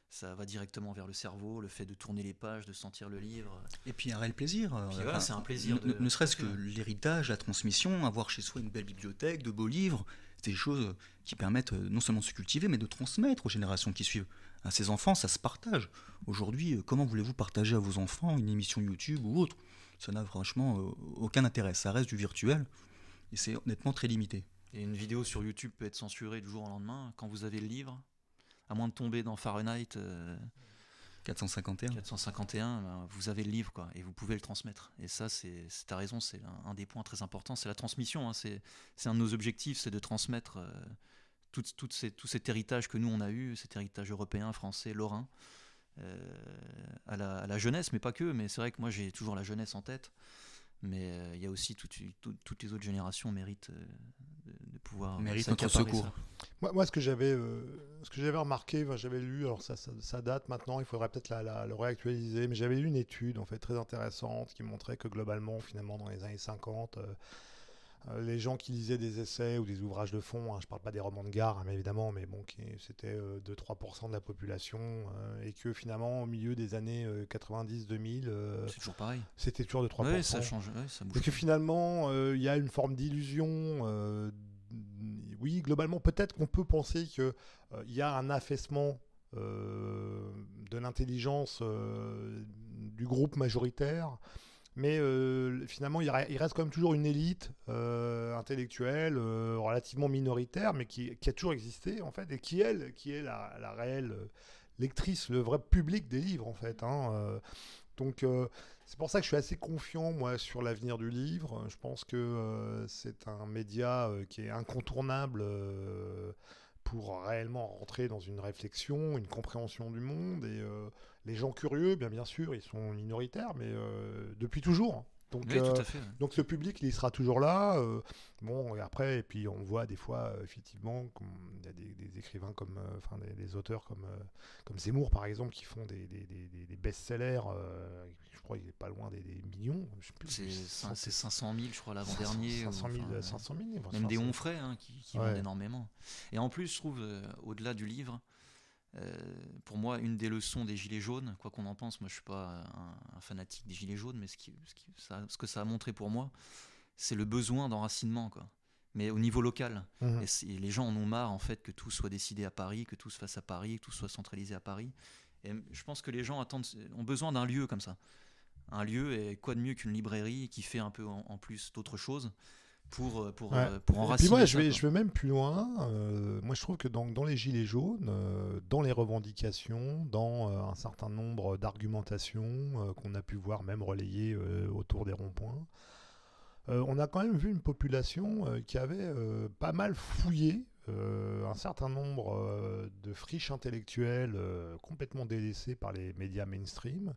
ça va directement vers le cerveau, le fait de tourner les pages, de sentir le livre. Et puis un réel plaisir. euh, c'est un plaisir Ne, de- ne serait-ce que l'héritage, la transmission, avoir chez soi une belle bibliothèque, de beaux livres, c'est des choses qui permettent euh, non seulement de se cultiver, mais de transmettre aux générations qui suivent. À ces enfants, ça se partage. Aujourd'hui, euh, comment voulez-vous partager à vos enfants une émission YouTube ou autre? Ça n'a franchement aucun intérêt. Ça reste du virtuel et c'est honnêtement très limité. Et une vidéo sur YouTube peut être censurée du jour au lendemain. Quand vous avez le livre, à moins de tomber dans Fahrenheit euh, 451. 451, ben, vous avez le livre quoi, et vous pouvez le transmettre. Et ça, c'est, c'est- t'as raison, c'est un, un des points très importants, c'est la transmission. hein. c'est, c'est un de nos objectifs, c'est de transmettre euh, tout, tout, ces- tout cet héritage que nous on a eu, cet héritage européen, français, lorrain, euh, à, la, à la jeunesse, mais pas que. Mais c'est vrai que moi j'ai toujours la jeunesse en tête. Mais euh, il y a aussi toute- toute- toutes les autres générations méritent euh, de, de pouvoir Méritent notre secours. Moi, moi, ce que j'avais, euh, ce que j'avais remarqué, j'avais lu, alors ça, ça, ça date maintenant, il faudrait peut-être la, la- le réactualiser, mais j'avais lu une étude en fait très intéressante qui montrait que globalement, finalement, dans les années 50, euh, euh, les gens qui lisaient des essais ou des ouvrages de fond, hein, je parle pas des romans de gare, hein, mais évidemment, mais bon, c'était euh, 2-3% de la population, euh, et que finalement, au milieu des années 90-2000, euh, C'est toujours pareil. c'était toujours de 3%. Ouais, ça change, ouais, ça bouge. Et que finalement, il y a une forme d'illusion. Euh, oui, globalement, peut-être qu'on peut penser qu'il y a un affaissement euh, de l'intelligence euh, du groupe majoritaire. Mais euh, finalement, il, re- il reste quand même toujours une élite euh, intellectuelle euh, relativement minoritaire, mais qui, a toujours existé, en fait, et qui, elle, qui est la, réelle lectrice, le vrai public des livres, en fait. hein, euh. donc, euh, c'est pour ça que je suis assez confiant, moi, sur l'avenir du livre. Je pense que euh, c'est un média euh, qui est incontournable euh, pour réellement rentrer dans une réflexion, une compréhension du monde. Et les gens curieux, bien, bien sûr, ils sont minoritaires, mais depuis toujours. Donc, Oui, euh, fait. ouais. donc ce public, il sera toujours là. euh, bon, et après, et puis on voit des fois, euh, effectivement, il y a des, des écrivains comme, enfin des, des auteurs comme, comme Zemmour, par exemple, qui font des, des, best-sellers. je crois qu'il est pas loin des, millions. C'est cent- cin- c'est 500 000, je crois, l'avant-dernier. 500 ou- 000, enfin, ouais. 500 000 enfin, Même des Onfray hein, qui, qui Ouais. vendent énormément. Et en plus, je trouve, au-delà du livre, pour moi, une des leçons des Gilets jaunes, quoi qu'on en pense, moi je suis pas un, un fanatique des Gilets jaunes, mais ce, qui, ce, qui- ça- ce que ça a montré pour moi, c'est le besoin d'enracinement, quoi. Mais au niveau local. Mhm. Et, les gens en ont marre, en fait, que tout soit décidé à Paris, que tout se fasse à Paris, que tout soit centralisé à Paris. Et je pense que les gens attendent, ont besoin d'un lieu comme ça. Un lieu, et quoi de mieux qu'une librairie qui fait un peu en, en plus d'autres choses? Pour, euh, pour, Ouais. euh, pour Et enraciner puis moi, je vais, je vais même plus loin. euh, moi, je trouve que dans, dans les Gilets jaunes, euh, dans les revendications, dans euh, un certain nombre d'argumentations qu'on a pu voir même relayées autour des ronds-points, on a quand même vu une population qui avait pas mal fouillé un certain nombre de friches intellectuelles complètement délaissées par les médias mainstream.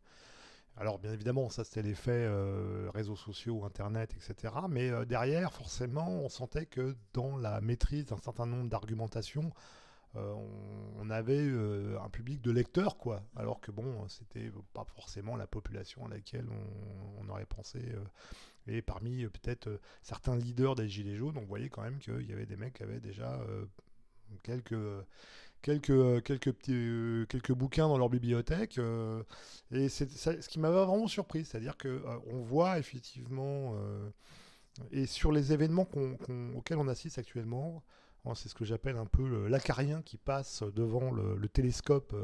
Alors bien évidemment, ça c'était l'effet euh, réseaux sociaux, internet, etc. Mais euh, derrière, forcément, on sentait que dans la maîtrise d'un certain nombre d'argumentations, euh, on, avait un public de lecteurs, quoi. Alors que bon, c'était pas forcément la population à laquelle on, aurait pensé. et parmi peut-être certains leaders des Gilets jaunes, on voyait quand même qu'il y avait des mecs qui avaient déjà quelques quelques, euh, quelques, petits, euh, quelques bouquins dans leur bibliothèque. euh, et c'est ce qui m'avait vraiment surpris, c'est-à-dire euh, on voit effectivement, et sur les événements qu'on- qu'on- auxquels on assiste actuellement, hein, c'est ce que j'appelle un peu l'acarien qui passe devant le, le télescope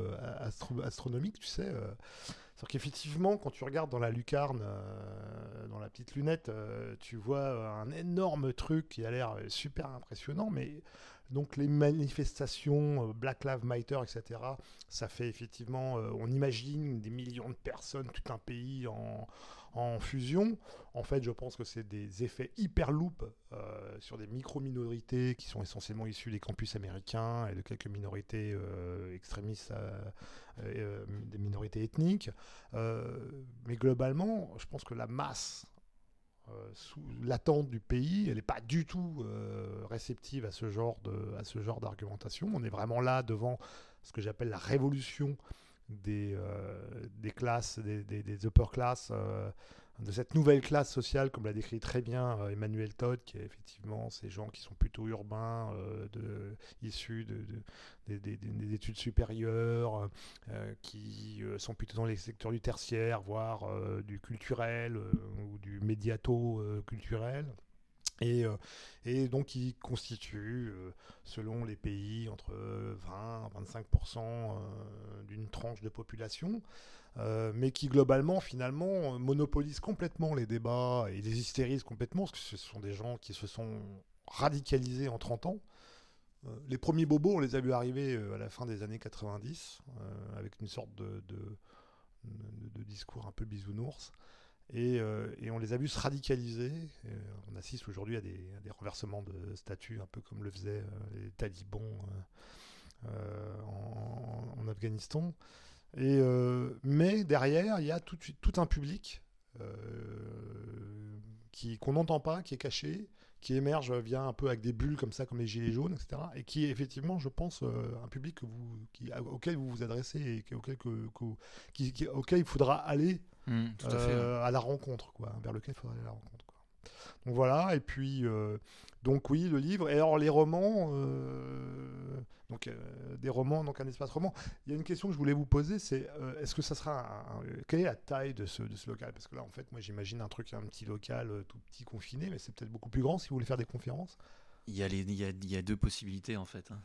astro- astronomique, tu sais. c'est-à-dire qu'effectivement, quand tu regardes dans la lucarne, dans la petite lunette, tu vois un énorme truc qui a l'air super impressionnant, mais donc les manifestations, euh, Black Lives Matter, etc., ça fait effectivement, euh, on imagine des millions de personnes, tout un pays en, fusion. En fait, je pense que c'est des effets hyper loop euh, sur des micro-minorités qui sont essentiellement issues des campus américains et de quelques minorités euh, extrémistes, des minorités ethniques. Mais globalement, je pense que la masse sous l'attente du pays, elle n'est pas du tout euh, réceptive à ce genre d'argumentation. On est vraiment là devant ce que j'appelle la révolution des, euh, classes, des, upper classes, euh, de cette nouvelle classe sociale, comme l'a décrit très bien euh, Emmanuel Todd, qui est effectivement ces gens qui sont plutôt urbains, euh, issus de, de- des, des- des- des études supérieures, euh, qui sont plutôt dans les secteurs du tertiaire, voire du culturel ou du médiato-culturel. Et, donc, qui constitue, euh, selon les pays, entre 20 et 25% euh, d'une tranche de population, euh, mais qui globalement, finalement, monopolise complètement les débats et les hystérise complètement, parce que ce sont des gens qui se sont radicalisés en 30 ans. Euh, les premiers bobos, on les a vus arriver euh, à la fin des années 90, euh, avec une sorte de, discours un peu bisounours. Et, on les a vus se radicaliser. On assiste aujourd'hui à des, renversements de statut, un peu comme le faisaient les talibans en Afghanistan. Et, euh, mais derrière, il y a tout, tout un public euh, qui qu'on n'entend pas, qui est caché, qui émerge via un peu avec des bulles comme ça, comme les gilets jaunes, etc. Et qui est effectivement, je pense, euh, un public que vous, qui, auquel vous vous adressez et auquel, que- que- qui- qui- auquel il faudra aller Mm, tout à fait. à la rencontre, quoi, vers lequel il faudrait aller à la rencontre. Donc voilà, et puis, euh, donc oui, le livre. Et alors les romans, euh, donc euh, des romans, donc un espace roman. Il y a une question que je voulais vous poser, c'est euh, est-ce que ça sera, un- un- quelle est la taille de ce, de ce local? Parce que là, en fait, moi, j'imagine un truc, un petit local, euh, tout petit, confiné, mais c'est peut-être beaucoup plus grand si vous voulez faire des conférences. Il y, a les- il, y a, il y a deux possibilités en fait. hein.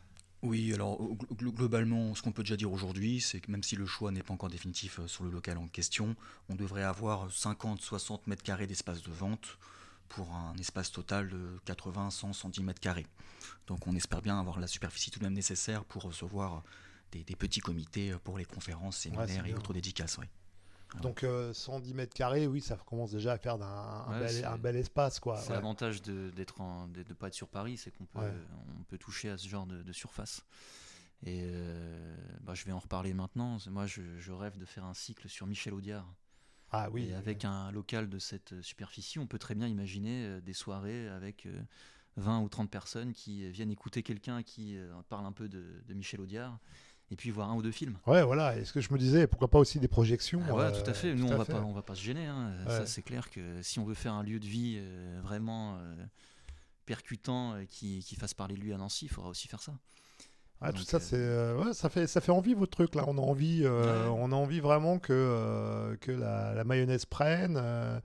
Oui, alors gl- gl- globalement, ce qu'on peut déjà dire aujourd'hui, c'est que même si le choix n'est pas encore définitif sur le local en question, on devrait avoir 50-60 mètres carrés d'espace de vente pour un espace total de 80, 100, 110 mètres carrés. Donc on espère bien avoir la superficie tout de même nécessaire pour recevoir des, des petits comités pour les conférences, séminaires et bien. autres dédicaces. oui. Ouais. Donc euh, 110 mètres carrés, oui, ça commence déjà à faire d'un, un, Ouais, bel, c'est- un bel espace, quoi. C'est Ouais. l'avantage de d'être en- de ne pas être sur Paris, c'est qu'on peut, Ouais. on peut toucher à ce genre de, de surface. Et euh, bah, je vais en reparler maintenant. Moi, je, je rêve de faire un cycle sur Michel Audiard. Ah oui. Et avec un local de cette superficie, on peut très bien imaginer euh, des soirées avec euh, 20 ou 30 personnes qui euh, viennent écouter quelqu'un qui euh, parle un peu de, de Michel Audiard et puis voir un ou deux films. Ouais, voilà. Et ce que je me disais, pourquoi pas aussi des projections Ah ouais, euh, tout à fait. Nous, on va fait. pas, on va pas se gêner. hein. Ouais. Ça, c'est clair que si on veut faire un lieu de vie euh, vraiment euh, percutant euh, qui, qui fasse parler de lui à Nancy, il faudra aussi faire ça. Ah, tout ça, euh, c'est, euh, ouais, ça fait, ça fait envie votre truc là. On a envie, euh, Ouais. on a envie vraiment que euh, que la, la mayonnaise prenne. euh.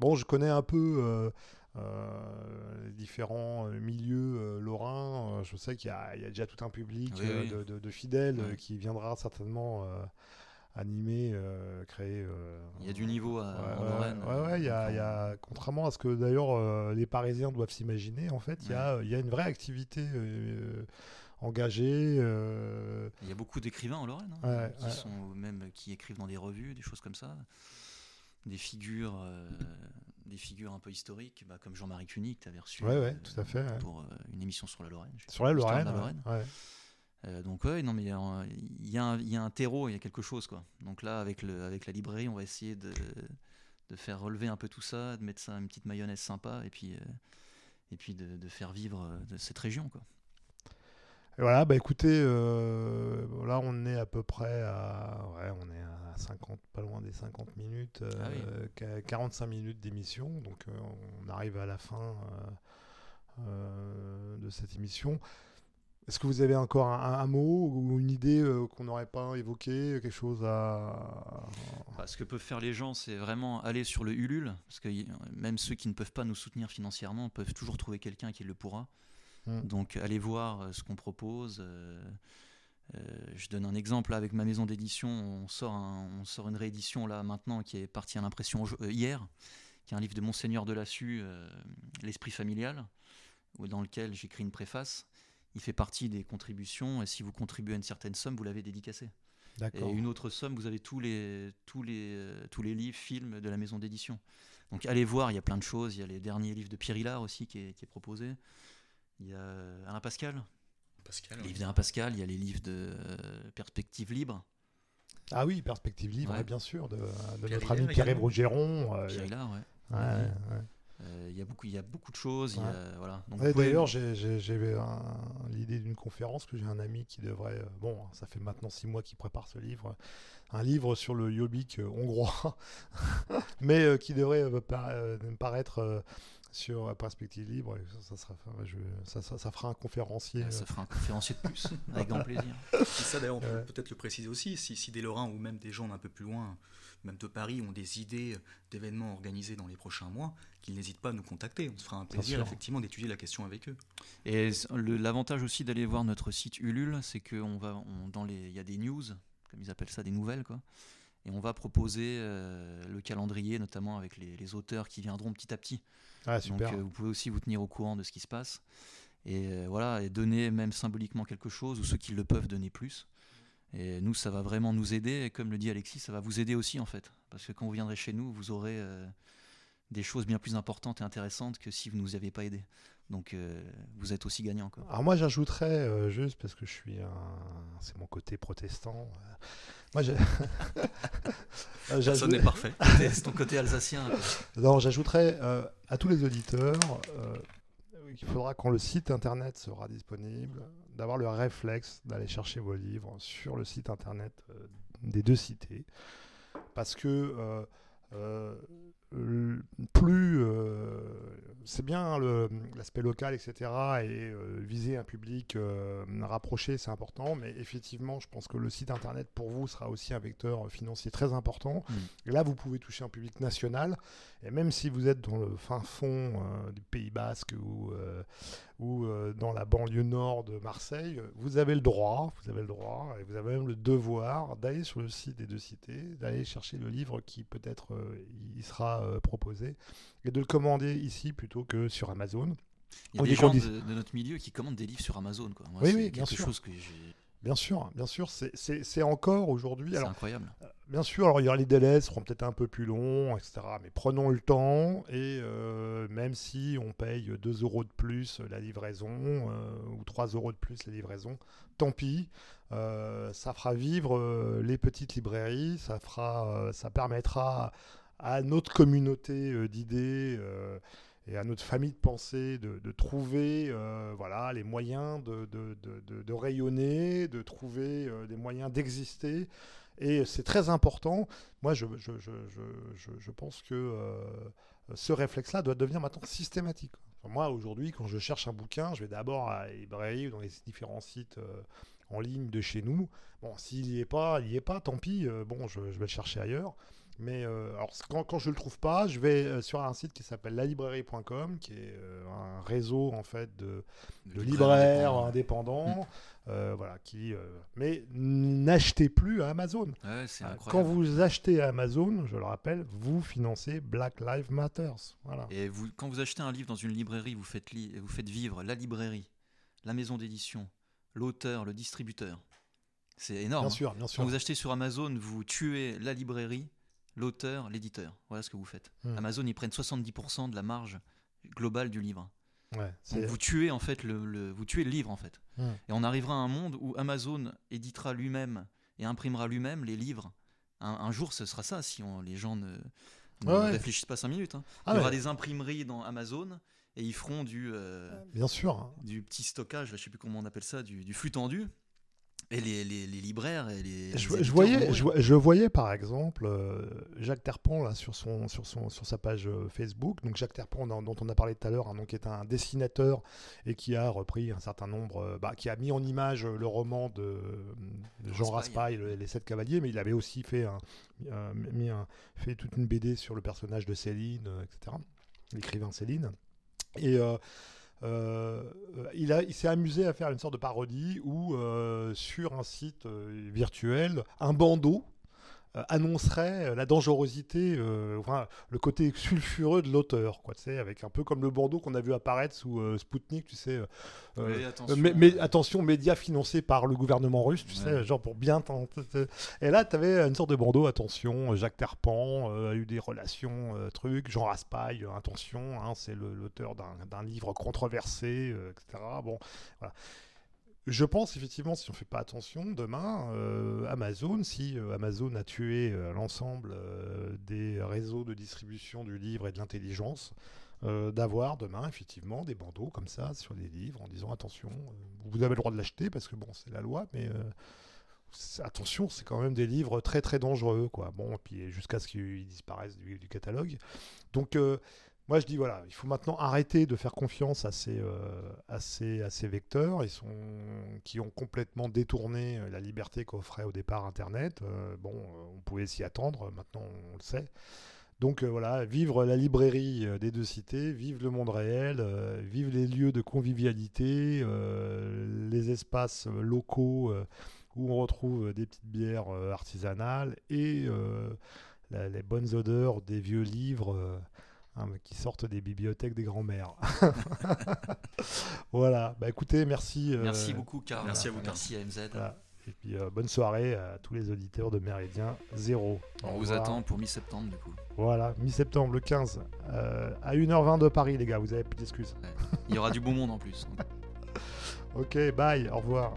bon, je connais un peu les différents milieux lorrains. Je sais qu'il y a, il y a déjà tout un public Oui, oui. De, de- de fidèles Ouais. qui viendra certainement animer, euh, créer. euh, Il y a du niveau à, Ouais, en ouais, Lorraine. ouais, ouais, il y a, Donc, il y a- contrairement à ce que d'ailleurs euh, les Parisiens doivent s'imaginer, en fait, il y, a, il y a une vraie activité engagée. euh, Il y a beaucoup d'écrivains en Lorraine hein, Ouais, qui ouais. sont même qui écrivent dans des revues, des choses comme ça, des figures, euh, des figures un peu historiques, bah, comme Jean-Marie Cuny que tu avais reçu Ouais, euh, tout à fait, pour une émission sur la Lorraine. sur la Lorraine. la Lorraine. Euh, donc ouais, non mais il y, a un- il y a un terreau, il y a quelque chose quoi. Donc là avec le avec la librairie, on va essayer de, de faire relever un peu tout ça, de mettre ça une petite mayonnaise sympa et puis euh, et puis de, de faire vivre de cette région quoi. Et voilà, bah écoutez, euh, là on est à peu près à, ouais, on est à 50, pas loin des 50 minutes, euh, Ah oui. qu- 45 minutes d'émission, donc euh, on arrive à la fin euh, de cette émission. Est-ce que vous avez encore un, un mot ou une idée qu'on n'aurait pas évoqué, quelque chose à... Bah, ce que peuvent faire les gens, c'est vraiment aller sur le Ulule, parce que même ceux qui ne peuvent pas nous soutenir financièrement peuvent toujours trouver quelqu'un qui le pourra. Mm. Donc allez voir euh, ce qu'on propose. euh, euh, je donne un exemple là, avec ma maison d'édition. On sort, un- on sort une réédition là maintenant qui est partie à l'impression euh, hier, qui est un livre de Monseigneur de Lassus, euh, L'esprit familial, dans lequel j'écris une préface. Il fait partie des contributions et si vous contribuez à une certaine somme, vous l'avez dédicacé. Et une autre somme, vous avez tous les, tous les, tous les livres, films de la maison d'édition. Donc allez voir, il y a plein de choses. Il y a les derniers livres de Pierre Hillard aussi qui est, qui est proposé. Il y a Alain Pascal, Pascal. les livres d'Alain Pascal. Il y a les livres de euh, Perspective Libre. Ah oui, perspective libre, Ouais. bien sûr, de, notre ami Pierre-Yves également. Rougeron. euh, Pierre Hillard, ouais. ouais, ouais, ouais. Euh, il y a beaucoup, il y a beaucoup de choses. il voilà. Ouais, pouvez- D'ailleurs, j'ai- un- l'idée d'une conférence que j'ai un ami qui devrait. euh, Bon, ça fait maintenant six mois qu'il prépare ce livre. Un livre sur le Yobik hongrois, mais euh, qui devrait euh, par- euh, paraître euh, sur euh, Perspective Libre. et Ça, ça, sera, je- ça, ça- ça fera un conférencier. Ah, euh, ça fera un conférencier de plus, avec grand plaisir. Et ça d'ailleurs, on peut Ouais. peut-être le préciser aussi, si, si des Lorrains ou même des gens d'un peu plus loin, même de Paris, ont des idées d'événements organisés dans les prochains mois, qu'ils n'hésitent pas à nous contacter. On se fera un plaisir effectivement d'étudier la question avec eux. Et l'avantage aussi d'aller voir notre site Ulule, c'est qu'on va, on- dans les, il y a des news, comme ils appellent ça, des nouvelles, quoi. Et on va proposer euh, le calendrier, notamment avec les, les auteurs qui viendront petit à petit. Ah, Donc super. euh, vous pouvez aussi vous tenir au courant de ce qui se passe. Et euh, voilà, et donner même symboliquement quelque chose, ou ceux qui le peuvent donner plus. Et nous, ça va vraiment nous aider. Et comme le dit Alexis, ça va vous aider aussi, en fait. Parce que quand vous viendrez chez nous, vous aurez euh, des choses bien plus importantes et intéressantes que si vous ne nous aviez pas aidés. Donc euh, vous êtes aussi gagnant. Quoi. Alors moi j'ajouterais euh, juste parce que je suis un, c'est mon côté protestant. Moi j'ai- Euh, Personne n'est parfait. C'est ton côté alsacien. Non, j'ajouterais euh, à tous les auditeurs euh, qu'il faudra quand le site internet sera disponible d'avoir le réflexe d'aller chercher vos livres sur le site internet euh, des deux cités parce que euh, euh, le- plus euh, c'est bien le- l'aspect local etc et euh, viser un public euh, rapproché c'est important mais effectivement je pense que le site internet pour vous sera aussi un vecteur financier très important. Et là vous pouvez toucher un public national et même si vous êtes dans le fin fond euh, du Pays Basque ou, euh, ou euh, dans la banlieue nord de Marseille, vous avez le droit, vous avez le droit, et vous avez même le devoir d'aller sur le site des deux cités, d'aller chercher le livre qui peut-être euh, y sera euh, proposé, et de le commander ici plutôt que sur Amazon. Il y On a des gens dit- de, de notre milieu qui commandent des livres sur Amazon. Quoi. Moi, Oui, c'est oui, bien quelque sûr. chose que j'ai. Bien sûr, bien sûr, c'est- encore aujourd'hui. C'est incroyable. Bien sûr, alors il y aura les délais seront peut-être un peu plus longs, etc. Mais prenons le temps et euh, même si on paye 2 euros de plus la livraison euh, ou 3 euros de plus la livraison, tant pis. ça fera vivre les petites librairies, ça, fera, ça permettra à notre communauté d'idées et à notre famille de pensée de, trouver voilà, les moyens de, rayonner, de trouver des moyens d'exister. Et c'est très important. Moi, je, pense que ce réflexe-là doit devenir maintenant systématique. Moi, aujourd'hui, quand je cherche un bouquin, je vais d'abord à librairie ou dans les différents sites euh, en ligne de chez nous. Bon, s'il n'y est pas, n'y est pas, tant pis. Euh, bon, je, vais le chercher ailleurs. Mais euh, alors, quand, quand, je ne le trouve pas, je vais sur un site qui s'appelle lalibrairie.com, qui est un réseau en fait de, de libraires indépendants. Euh, voilà, qui, euh, mais n'achetez plus à Amazon. Euh, quand vous achetez à Amazon, je le rappelle, vous financez Black Lives Matter. Voilà. Et vous, quand vous achetez un livre dans une librairie, vous faites, vous faites vivre la librairie, la maison d'édition, l'auteur, le distributeur. C'est énorme. Bien sûr, bien sûr. Quand vous achetez sur Amazon, vous tuez la librairie, l'auteur, l'éditeur. Voilà ce que vous faites. Hmm. Amazon, ils prennent 70% de la marge globale du livre vous tuez en fait le, vous tuez le livre en fait. Et on arrivera à un monde où Amazon éditera lui-même et imprimera lui-même les livres. Un, jour, ce sera ça si les gens ne, réfléchissent pas cinq minutes. Hein. Ah Il y aura des imprimeries dans Amazon et ils feront du euh, bien sûr du petit stockage, je sais plus comment on appelle ça, du flux tendu. Et les, les, libraires et les. Je, voyais, je, voyais par exemple euh, Jacques Terpon là, sur, son, sur, son, sur sa page euh, Facebook. Donc Jacques Terpon, dont on a parlé tout à l'heure, hein, qui est un dessinateur et qui a repris un certain nombre. Euh, bah, qui a mis en image le roman de, Jean Raspail, Les Sept Cavaliers, mais il avait aussi fait, un, mis un, fait toute une BD sur le personnage de Céline, etc. L'écrivain Céline. Et. Euh, il, il s'est amusé à faire une sorte de parodie où, euh, sur un site euh, virtuel, un bandeau euh, annoncerait euh, la dangerosité, euh, enfin, le côté sulfureux de l'auteur, quoi, tu sais, avec un peu comme le bandeau qu'on a vu apparaître sous Sputnik, tu sais. attention. Mais, attention, médias financés par le gouvernement russe, tu sais, genre pour bien Et là, tu avais une sorte de bandeau, attention, Jacques Terpan a eu des relations, trucs, Jean Raspail, attention, hein, c'est l'auteur d'un livre controversé, etc. Bon, voilà. Je pense effectivement, si on ne fait pas attention, demain, euh, Amazon, si euh, Amazon a tué euh, l'ensemble des réseaux de distribution du livre et de l'intelligence, d'avoir demain effectivement des bandeaux comme ça sur des livres en disant attention, vous avez le droit de l'acheter parce que bon, c'est la loi, mais attention, c'est quand même des livres très très dangereux, quoi. Bon, puis jusqu'à ce qu'ils disparaissent du, du, catalogue. Donc moi, je dis voilà, il faut maintenant arrêter de faire confiance à ces, euh, vecteurs qui ont complètement détourné euh, la liberté qu'offrait au départ Internet. Euh, bon, on pouvait s'y attendre, maintenant on le sait. Donc voilà, vivre la librairie des deux cités, vivre le monde réel, vivre les lieux de convivialité, les espaces locaux où on retrouve des petites bières artisanales et les bonnes odeurs des vieux livres Hein, qui sortent des bibliothèques des grands-mères. voilà. Bah écoutez, merci. Euh, merci beaucoup, Karl. Merci à vous. Merci à MZ. Et puis euh, bonne soirée à tous les auditeurs de Méridien Zéro. On vous attend pour mi-septembre du coup. Voilà, mi-septembre, le 15, euh, à 1h20 de Paris, les gars, vous avez plus d'excuses. Il y aura du bon monde en plus. ok, bye, au revoir.